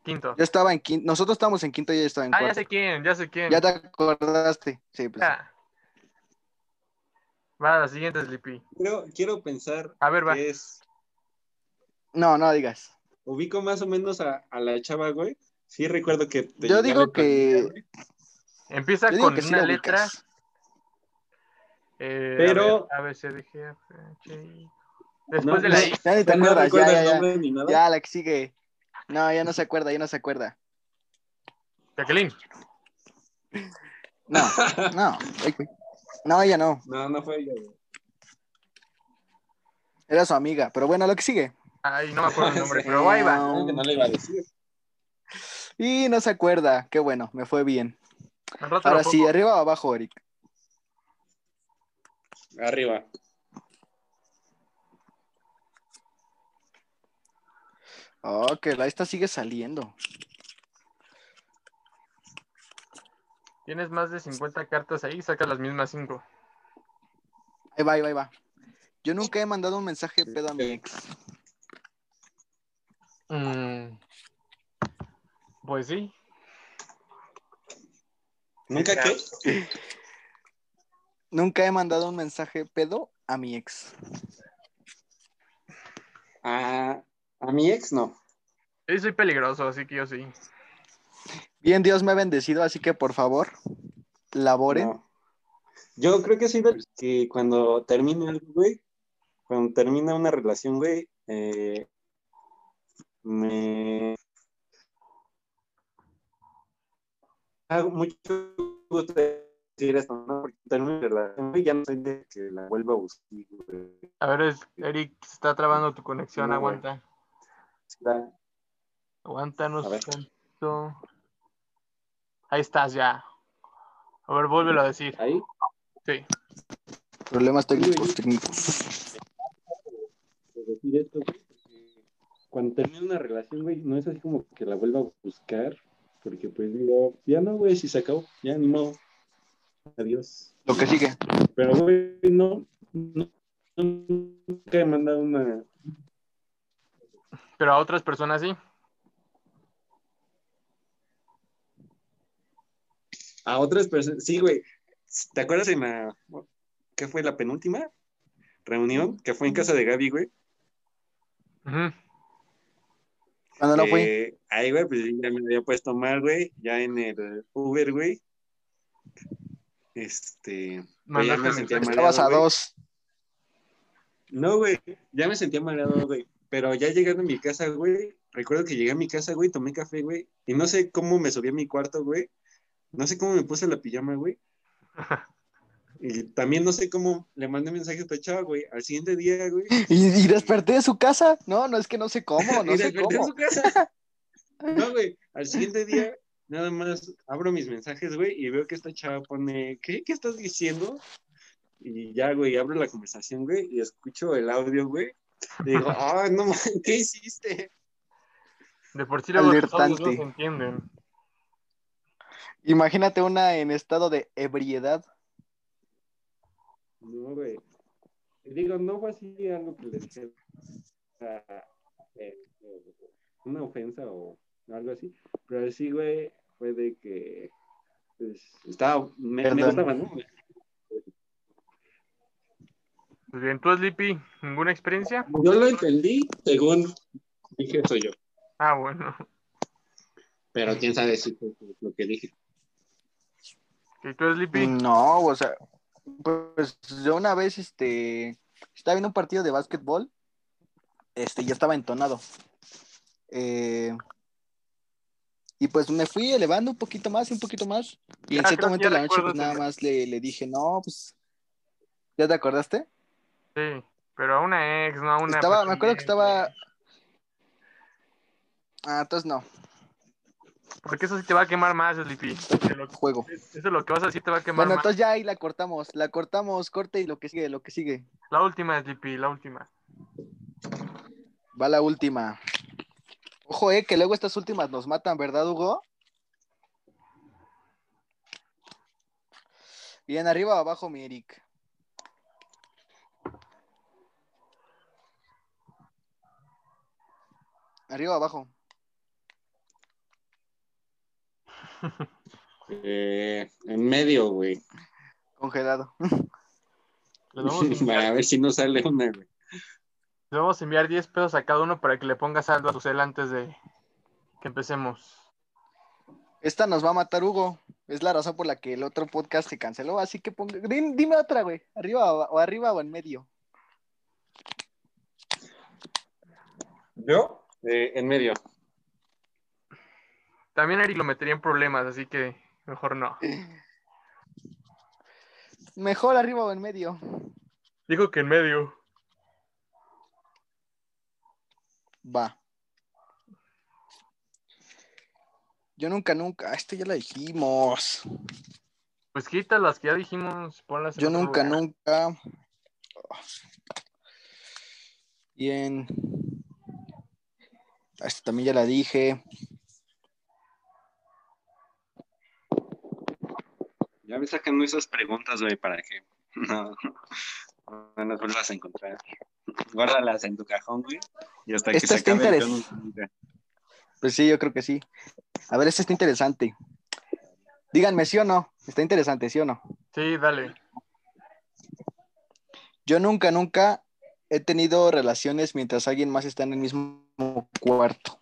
quinto? Yo estaba en quinto, nosotros estábamos en quinto y ella estaba en Ah, ya cuarto. sé quién, ya sé quién. Ya te acordaste. Sí, pues. Ya. Va, la siguiente, Sleepy. Quiero, quiero pensar A ver, va. que es. No, no digas. Ubico más o menos a, a la chava, güey. Sí, recuerdo que. te Yo digo ver que-. Empieza Yo con sí una letra. eh, Pero- A, ver, A, I. Después No, de la no. Ya ni te Ya no acuerdas, ya, ya, ya. nombre ni nada. Ya, la que sigue. No, ya no se acuerda, ya no se acuerda. Jacqueline. No, no. No, ella no. No, no fue ella. Era su amiga. Pero bueno, lo que sigue. Ay, no me acuerdo el nombre, pero ahí va. No le iba a decir. Y no se acuerda. Qué bueno, me fue bien. Ahora sí, arriba o abajo, Eric. Arriba. Oh, que la esta sigue saliendo. Tienes más de 50 cartas ahí, sacas las mismas 5. Ahí va, ahí va, ahí va. Yo nunca he mandado un mensaje pedo a mi ex. Mm. Pues sí. ¿Nunca qué? Nunca he mandado un mensaje pedo a mi ex. A, a mi ex no. Yo soy peligroso, así que yo sí. Bien, Dios me ha bendecido, así que por favor, laboren. No. Yo creo que soy del que cuando termina algo, güey, cuando termina una relación, güey, eh, me hago mucho gusto decir esto, ¿no? Porque termina la relación, güey, ya no soy de que la vuelva a buscar, güey. A ver, Eric, se está trabando tu conexión, No, güey. Aguántanos ver. tanto. Ahí estás ya. A ver, vuélvelo a decir. Ahí, Sí. Problemas técnicos, técnicos. de decir esto, güey, porque cuando termina una relación, güey, no es así como que la vuelva a buscar, porque pues digo, ya no, güey, si se acabó, ya ni modo. Adiós. Lo que sigue. Pero, güey, no, no, nunca he mandado una. Pero a otras personas sí. A otras personas. Sí, güey. ¿Te acuerdas en la. ¿Qué fue la penúltima reunión? Que fue en casa de Gaby, güey. Ujú. Cuando no fui. Eh, ahí, güey, pues ya me había puesto mal, güey. Ya en el Uber, güey. Este. pues ya me sentía mareado, Estabas a güey. dos. No, güey, ya me sentía mareado, güey. Pero ya llegando a mi casa, güey, recuerdo que llegué a mi casa, güey, tomé café, güey, y no sé cómo me subí a mi cuarto, güey. No sé cómo me puse la pijama, güey. Y también no sé cómo le mandé mensaje a esta chava, güey. Al siguiente día, güey. ¿Y, y desperté de su casa? No, no es que no sé cómo, no y sé cómo. su casa. No, güey, al siguiente día, nada más abro mis mensajes, güey, y veo que esta chava pone, ¿qué? ¿Qué estás diciendo? Y ya, güey, abro la conversación, güey, y escucho el audio, güey. Y digo, ah, no, man, ¿qué hiciste? De por sí luego los no se entienden. Imagínate una en estado de ebriedad. No, güey. Digo, no fue así algo que les dijera eh, eh, una ofensa o algo así, pero sí, güey, fue de que pues, estaba, me, me Perdón. gustaba, ¿no? Pues bien, tú, Sleepy, ¿ninguna experiencia? Yo lo entendí según dije soy yo, Ah, bueno. pero quién sabe si fue lo que dije. ¿Y tú, Sleepy? No, o sea, pues yo una vez, este, estaba viendo un partido de básquetbol, este, ya estaba entonado. Eh, y pues me fui elevando un poquito más y un poquito más. Y en Ah, cierto momento de la noche, pues nada más le, le dije, no, pues, ¿ya te acordaste? Sí, pero a una ex, no a una. Estaba, me acuerdo que estaba... Ah, entonces no, Porque eso sí te va a quemar más, Sleepy. Lo- juego. Eso es lo que vas a decir, te va a quemar Bueno, más. entonces ya ahí la cortamos, la cortamos, corte y lo que sigue, lo que sigue. La última, Sleepy, la última. Va la última. Ojo, eh, que luego estas últimas nos matan, ¿verdad, Hugo? Bien, arriba o abajo, mi Eric. Arriba o abajo. Eh, en medio, güey. Congelado. A ver si no sale una, güey. les vamos a enviar 10 pesos a cada uno para que le pongas saldo a tu cel antes de que empecemos. Esta nos va a matar, Hugo. Es la razón por la que el otro podcast se canceló. Así que ponga... Dim- dime otra, güey. Arriba o, o arriba o en medio. ¿Yo? Eh, en medio. También Eric lo metería en problemas, así que mejor no. Mejor arriba o en medio. Dijo que en medio. Va. Yo nunca, nunca. Este ya la dijimos. Pues quita las que ya dijimos, ponlas en Yo nunca, lugar. nunca. Bien. Esta también ya la dije. Ya me sacan esas preguntas, güey, para que no, no las vuelvas a encontrar. Guárdalas en tu cajón, güey. Y hasta que Esta se está acabe el Pues sí, yo creo que sí. A ver, este está interesante. Díganme sí o no. Está interesante, sí o no. Sí, dale. Yo nunca, nunca he tenido relaciones mientras alguien más está en el mismo cuarto.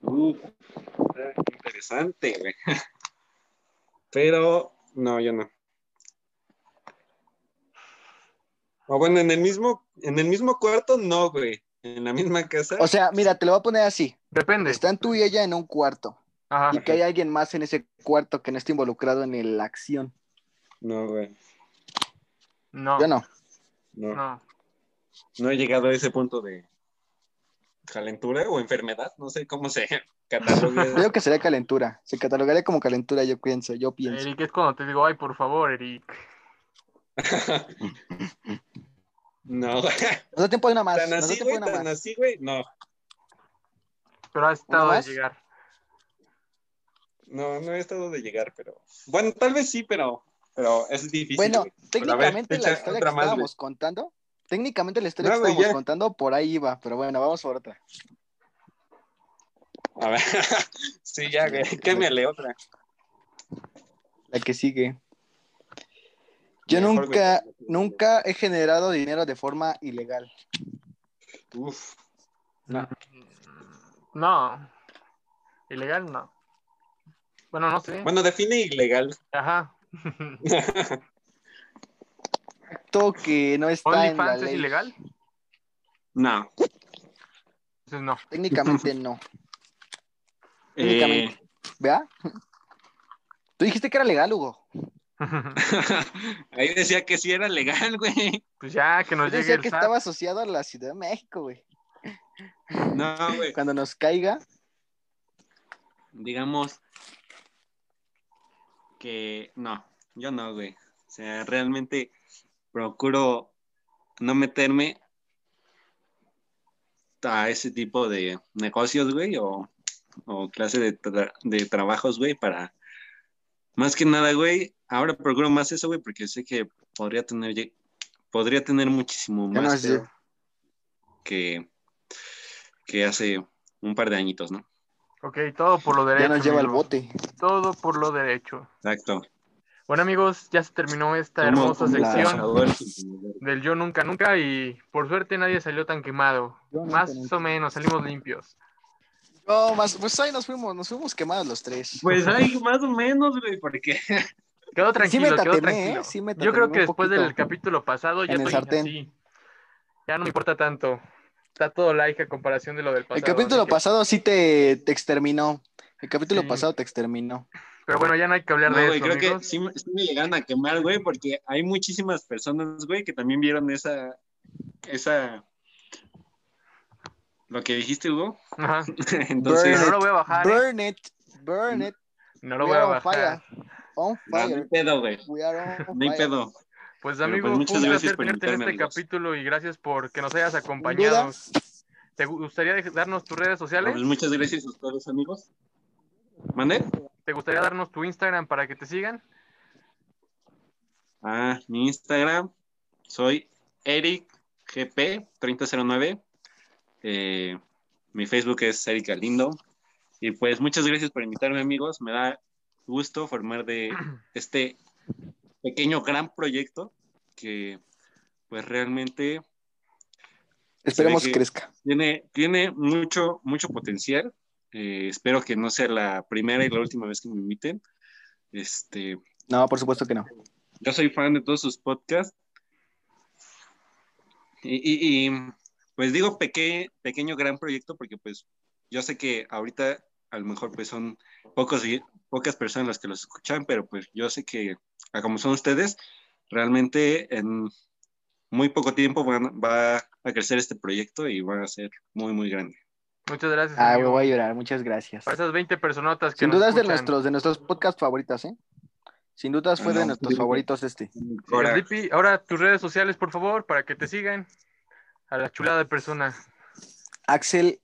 Uf, está interesante, güey. Pero, no, yo no. O bueno, en el mismo, en el mismo cuarto, no, güey. En la misma casa. O sea, mira, te lo voy a poner así. Depende. Están tú y ella en un cuarto. Ajá. Y que hay alguien más en ese cuarto que no esté involucrado en la acción. No, güey. No. Yo no. No, no. No. he llegado a ese punto de calentura o enfermedad. No sé cómo se cataloga. Creo que sería calentura. Se catalogaría como calentura, yo pienso, yo pienso. Eric, es cuando te digo, ay, por favor, Eric. no, da tiempo de una más. Tan así, güey, una tan más. así, güey. No, Pero has estado de llegar. no, no he estado de llegar, pero. Bueno, tal vez sí, pero pero es difícil. Bueno, güey. técnicamente la historia que estábamos contando, técnicamente la historia No, que estábamos ya. contando por ahí iba, pero bueno, vamos por otra. A ver, sí, ya, güey, quémele otra. La que sigue. Yo Mejor, nunca, nunca he generado dinero de forma ilegal. Uf, No. Ilegal, no. Bueno, no sé. bueno, define ilegal. Ajá. Acto que no está en la ¿OnlyFans es ley. ilegal? No. Entonces no. Técnicamente no. Eh, Técnicamente. ¿Vea? Tú dijiste que era legal, Hugo. ahí decía que sí era legal, güey. pues ya, que nos Yo llegue decía el que SAT. estaba asociado a la Ciudad de México, güey. No, güey. Cuando nos caiga, digamos que no, yo no, güey. O sea, realmente procuro no meterme a ese tipo de negocios, güey, o, o clase de, tra- de trabajos, güey, para más que nada, güey, ahora procuro más eso, güey, porque sé que podría tener, podría tener muchísimo Ya no más que, que hace un par de añitos, ¿no? Ok, todo por lo ya derecho. nos lleva amigo. bote. Todo por lo derecho. Exacto. Bueno, amigos, ya se terminó esta hermosa sección del Yo Nunca Nunca y por suerte nadie salió tan quemado. Más o menos, salimos limpios. No, más, pues ahí nos fuimos, nos fuimos quemados los tres. Pues hay más o menos, güey, porque Quedó sí tranquilo, me quedó tranquilo. ¿eh? Sí me Yo creo que después poquito. del capítulo pasado ya estoy así. Ya no me importa tanto. Está todo like a comparación de lo del pasado. El capítulo que- pasado sí te, te exterminó. El capítulo Sí. pasado te exterminó. Pero bueno, ya no hay que hablar no, de eso, creo que amigos. sí, me- sí me llegaron a quemar, güey, porque hay muchísimas personas, güey, que también vieron esa, esa, lo que dijiste, Hugo. Ajá. Entonces, no lo voy a bajar, ¿eh? Burn it, burn it. No lo We voy a are on bajar. fire. On no, no hay pedo, güey, no hay pedo. Pues Pero, amigo, pues, muchas un gracias placer por tenerte en este amigos. capítulo y gracias por que nos hayas ¿Sin acompañado. ¿Te gustaría darnos tus redes sociales? Pues muchas gracias a todos, amigos. ¿Mande? ¿Te gustaría darnos tu Instagram para que te sigan? Ah, mi Instagram, soy EricGP3009. Eh, mi Facebook es Eric Galindo. Y pues muchas gracias por invitarme, amigos. Me da gusto formar de este pequeño gran proyecto que pues realmente Esperemos que- crezca. tiene, tiene mucho, mucho potencial. Eh, espero que no sea la primera y la última vez que me inviten. Este, No, por supuesto que no. yo soy fan de todos sus podcasts. Y, y- y, pues digo peque- pequeño gran proyecto porque pues yo sé que ahorita a lo mejor pues son pocos, pocas personas las que los escuchan, pero pues yo sé que a como son ustedes, realmente en muy poco tiempo van- va a crecer este proyecto y va a ser muy, muy grande. Muchas gracias. Ah, amigo. voy a llorar. Muchas gracias. Para esas 20 personotas que Sin nos duda es de nuestros, de nuestros podcasts favoritos, ¿eh? Sin dudas fue de nuestros favoritos este. Ahora, tus redes sociales, por favor, para que te sigan. A la chulada de persona. Axel,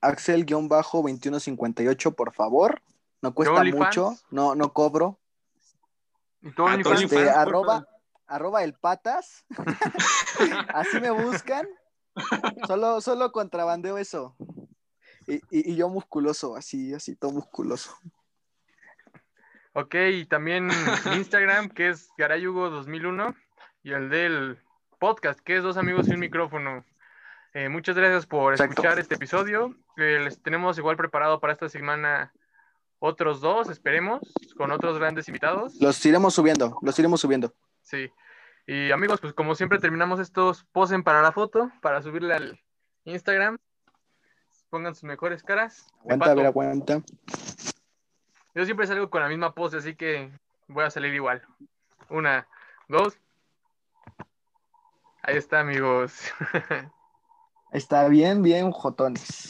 Axel-2158, por favor. No cuesta mucho, no, no cobro. ¿Y? Tony Este, Fans, arroba, arroba el patas. Así me buscan. Solo, solo contrabandeo eso. Y, y- y yo musculoso, así, así, todo musculoso. Ok, y también Instagram, que es garayugo2001, y el del podcast, que es Dos Amigos y un Micrófono. Eh, muchas gracias por Exacto. escuchar este episodio. Eh, les tenemos igual preparado para esta semana otros dos, esperemos, con otros grandes invitados. Los iremos subiendo, los iremos subiendo. Sí. Y amigos, pues como siempre terminamos estos, posen para la foto, para subirle al Instagram. Pongan sus mejores caras. Aguanta, a ver, aguanta. Yo siempre salgo con la misma pose, así que voy a salir igual. Una, dos. Ahí está, amigos. Está bien, bien, jotones.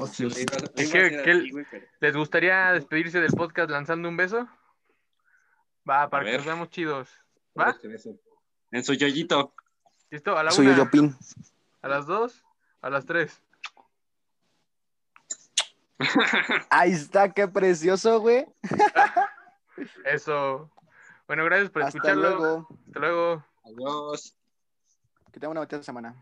O sí. ¿Qué- güey, pero- ¿Les gustaría despedirse del podcast lanzando un beso? Va, para que ver. nos veamos chidos. ¿Va? En su yoyito. ¿Listo? A la Soy una, yo, Pin. a las dos, a las tres. Ahí está, qué precioso, güey. Eso. Bueno, gracias por Hasta escucharlo. luego. Hasta luego. Adiós. Que tengan una bonita semana.